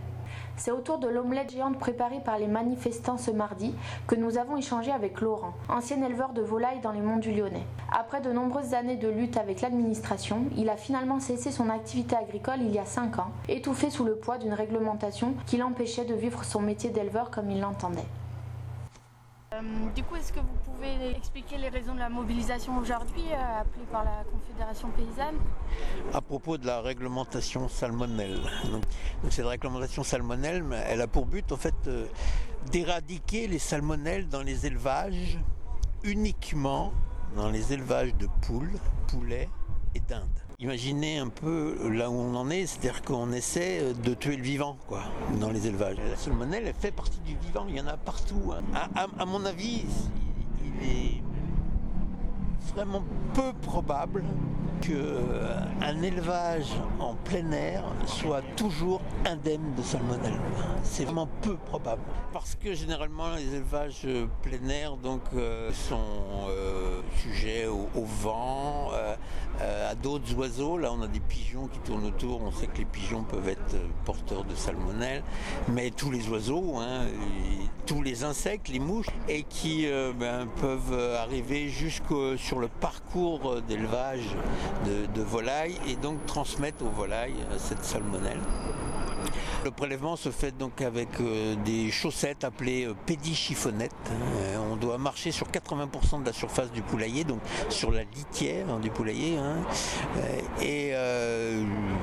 C'est autour de l'omelette géante préparée par les manifestants ce mardi que nous avons échangé avec Laurent, ancien éleveur de volailles dans les monts du Lyonnais. Après de nombreuses années de lutte avec l'administration, il a finalement cessé son activité agricole il y a 5 ans, étouffé sous le poids d'une réglementation qui l'empêchait de vivre son métier d'éleveur comme il l'entendait. Euh, du coup, est-ce que vous pouvez expliquer les raisons de la mobilisation aujourd'hui euh, appelée par la Confédération paysanne? À propos de la réglementation salmonelle. Donc, cette réglementation salmonelle, elle a pour but en fait euh, d'éradiquer les salmonelles dans les élevages uniquement dans les élevages de poules, poulets et dindes. Imaginez un peu là où on en est, c'est-à-dire qu'on essaie de tuer le vivant quoi, dans les élevages. La salmonelle, elle fait partie du vivant, il y en a partout. hein. À- à mon avis, il est vraiment peu probable qu'un élevage en plein air soit toujours indemne de salmonelle. C'est vraiment peu probable. Parce que généralement les élevages euh, plein air donc, euh, sont euh, sujets au, vent, euh, euh, à d'autres oiseaux. Là on a des pigeons qui tournent autour, on sait que les pigeons peuvent être euh, porteurs de salmonelle, mais tous les oiseaux, hein, tous les insectes, les mouches, et qui euh, ben, peuvent euh, arriver jusqu'au sur le parcours euh, d'élevage de, volailles et donc transmettre aux volailles euh, cette salmonelle. Le prélèvement se fait donc avec euh, des chaussettes appelées pédichiffonnettes. Euh, on doit marcher sur 80% de la surface du poulailler, donc sur la litière hein, du poulailler. hein. Et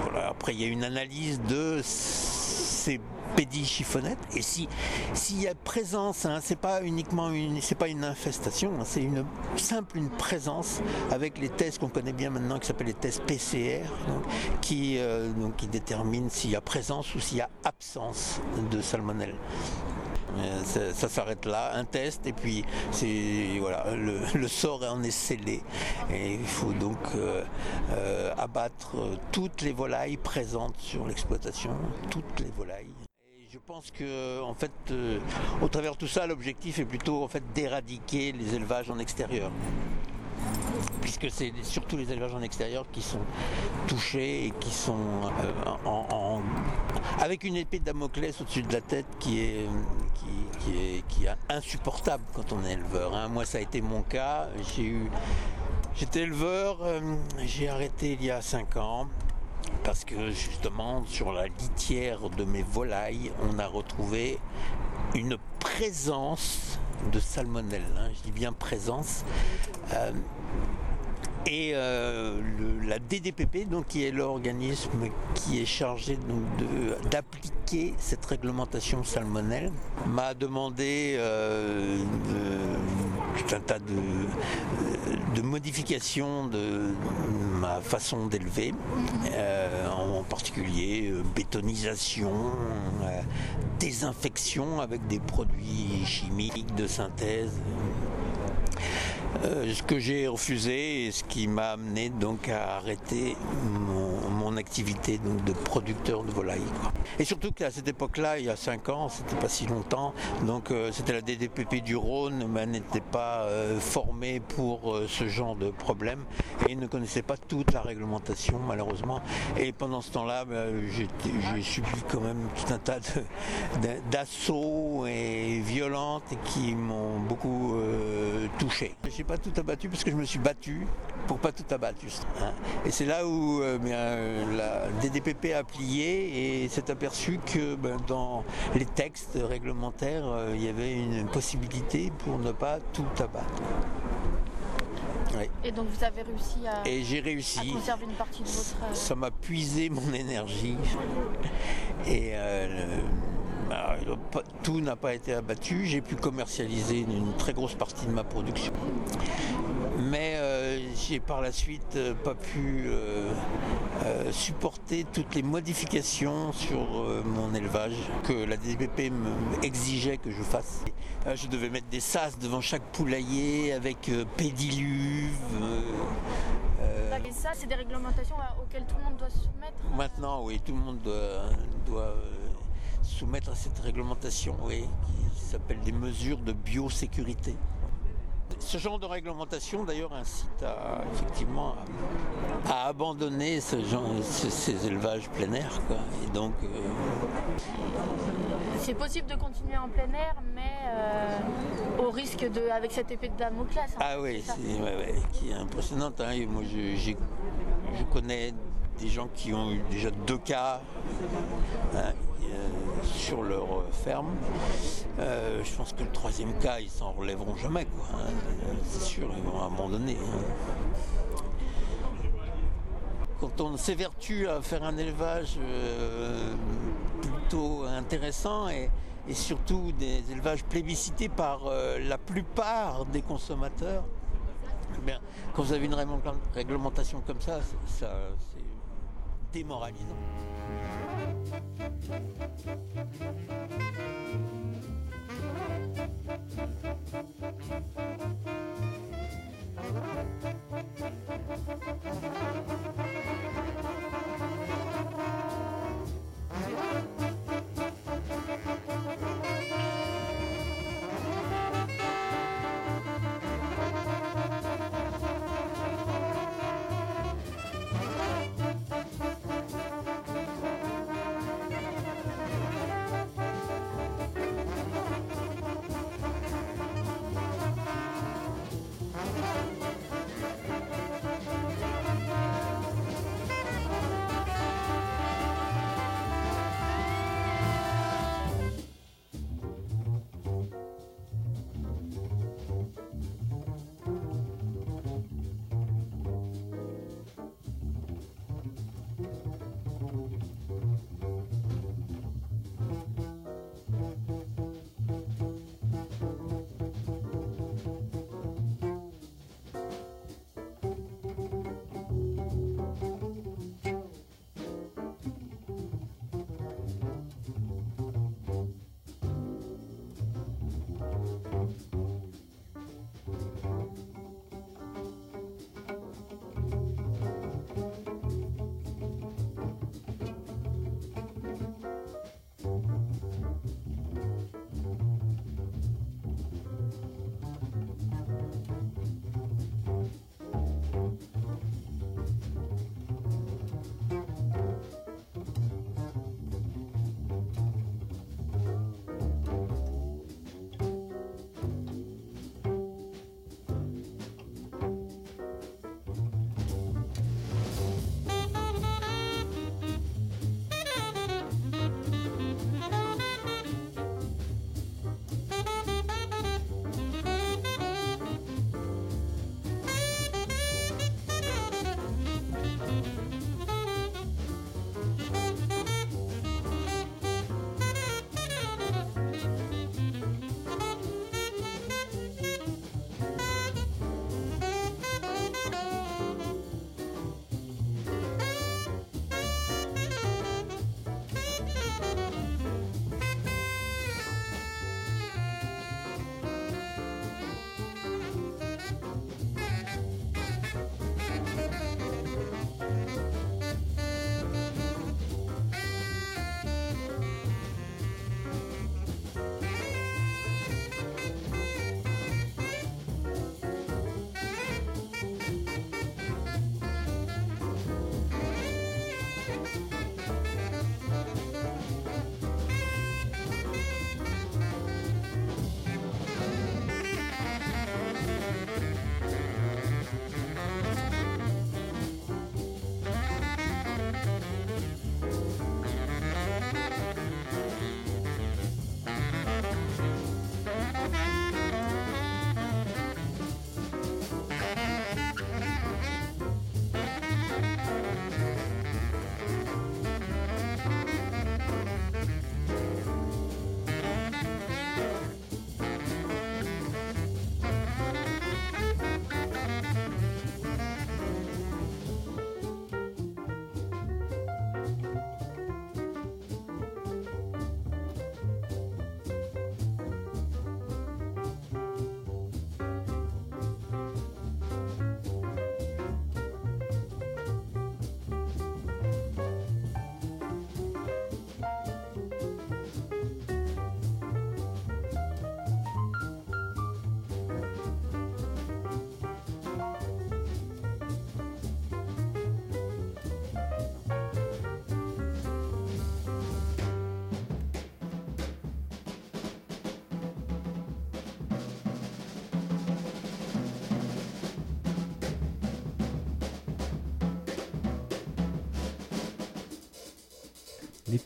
voilà, après, il y a une analyse de ces pédichiffonnettes. Et si s'il y a présence, hein, c'est pas uniquement une, c'est pas une infestation, hein, c'est une simple une présence avec les tests qu'on connaît bien maintenant, qui s'appellent les tests PCR, qui euh, donc qui déterminent s'il y a présence ou s'il y a absence de salmonelle. Euh, Ça, s'arrête là, un test et puis c'est voilà le, sort en est scellé. Et il faut donc euh, euh, abattre toutes les volailles présentes sur l'exploitation, toutes les volailles. Je pense que en fait, au travers de tout ça, l'objectif est plutôt en fait d'éradiquer les élevages en extérieur puisque c'est surtout les élevages en extérieur qui sont touchés et qui sont euh, en, avec une épée de Damoclès au-dessus de la tête qui est, qui est, qui est insupportable quand on est éleveur. hein. Moi, ça a été mon cas. J'ai eu, j'étais éleveur, euh, j'ai arrêté il y a 5 ans. Parce que justement, sur la litière de mes volailles, on a retrouvé une présence de salmonelle. Je dis bien présence. Euh, et euh, la DDPP, donc, qui est l'organisme qui est chargé donc, d'appliquer cette réglementation salmonelle, m'a demandé euh, tout un tas de, modifications de ma façon d'élever, euh, en particulier bétonisation, désinfection avec des produits chimiques de synthèse. Euh, ce que j'ai refusé et ce qui m'a amené donc à arrêter mon, activité donc de producteur de volailles. Et surtout qu'à cette époque-là, il y a 5 ans, c'était pas si longtemps, donc euh, c'était la DDPP du Rhône, mais elle n'était pas euh, formée pour euh, ce genre de problème et ne connaissait pas toute la réglementation malheureusement. Et pendant ce temps-là, j'étais- j'ai subi quand même tout un tas d'assauts et violentes qui m'ont beaucoup euh, touché. J'ai pas tout abattu parce que je me suis battu pour pas tout abattre. juste, hein. Et c'est là où la DDPP a plié et s'est aperçu que ben, dans les textes réglementaires, euh, il y avait une possibilité pour ne pas tout abattre. Et donc vous avez réussi à, Et j'ai à réussi. conserver une partie de votre... euh, Ça m'a puisé mon énergie. Et euh, le- bah, tout n'a pas été abattu. J'ai pu commercialiser une, très grosse partie de ma production. Mais euh, j'ai par la suite euh, pas pu euh, euh, supporter toutes les modifications sur mon élevage que la DPP me exigeait que je fasse. Je devais mettre des sas devant chaque poulailler avec pédiluve. Et ça, c'est des réglementations euh, auxquelles tout le monde doit se soumettre. Maintenant, oui, tout le monde doit, doit, soumettre à cette réglementation, oui, qui s'appelle des mesures de biosécurité. Ce genre de réglementation, d'ailleurs, incite à, effectivement à, abandonner ce genre- ces, ces élevages plein air. Quoi. Et donc, euh, C'est possible de continuer en plein air, mais euh, au risque de, avec cette épée de Damoclès. hein, ah oui, c'est ça. c'est ouais, ouais, qui est impressionnante. hein. Moi, je, j'ai- je connais des gens qui ont eu déjà deux cas hein, euh, sur leur euh, ferme. Euh, je pense que le troisième cas, ils s'en relèveront jamais. Quoi, hein. Euh, C'est sûr, ils vont abandonner. hein. Quand on s'évertue à faire un élevage plutôt intéressant et, surtout des élevages plébiscités par la plupart des consommateurs, Mais quand vous avez une réglementation comme ça, ça démoralisant.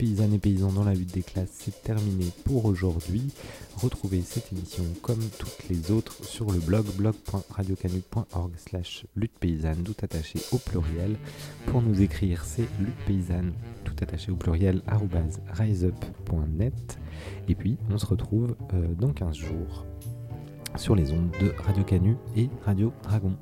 Paysannes et paysans dans la lutte des classes, c'est terminé pour aujourd'hui. Retrouvez cette émission comme toutes les autres sur le blog blog.radiocanu.org slash lutte paysanne, tout attaché au pluriel. Pour nous écrire, c'est lutte paysanne, tout attaché au pluriel, riseup.net. Et puis, on se retrouve euh, dans 15 jours sur les ondes de Radio Canu et Radio Dragon.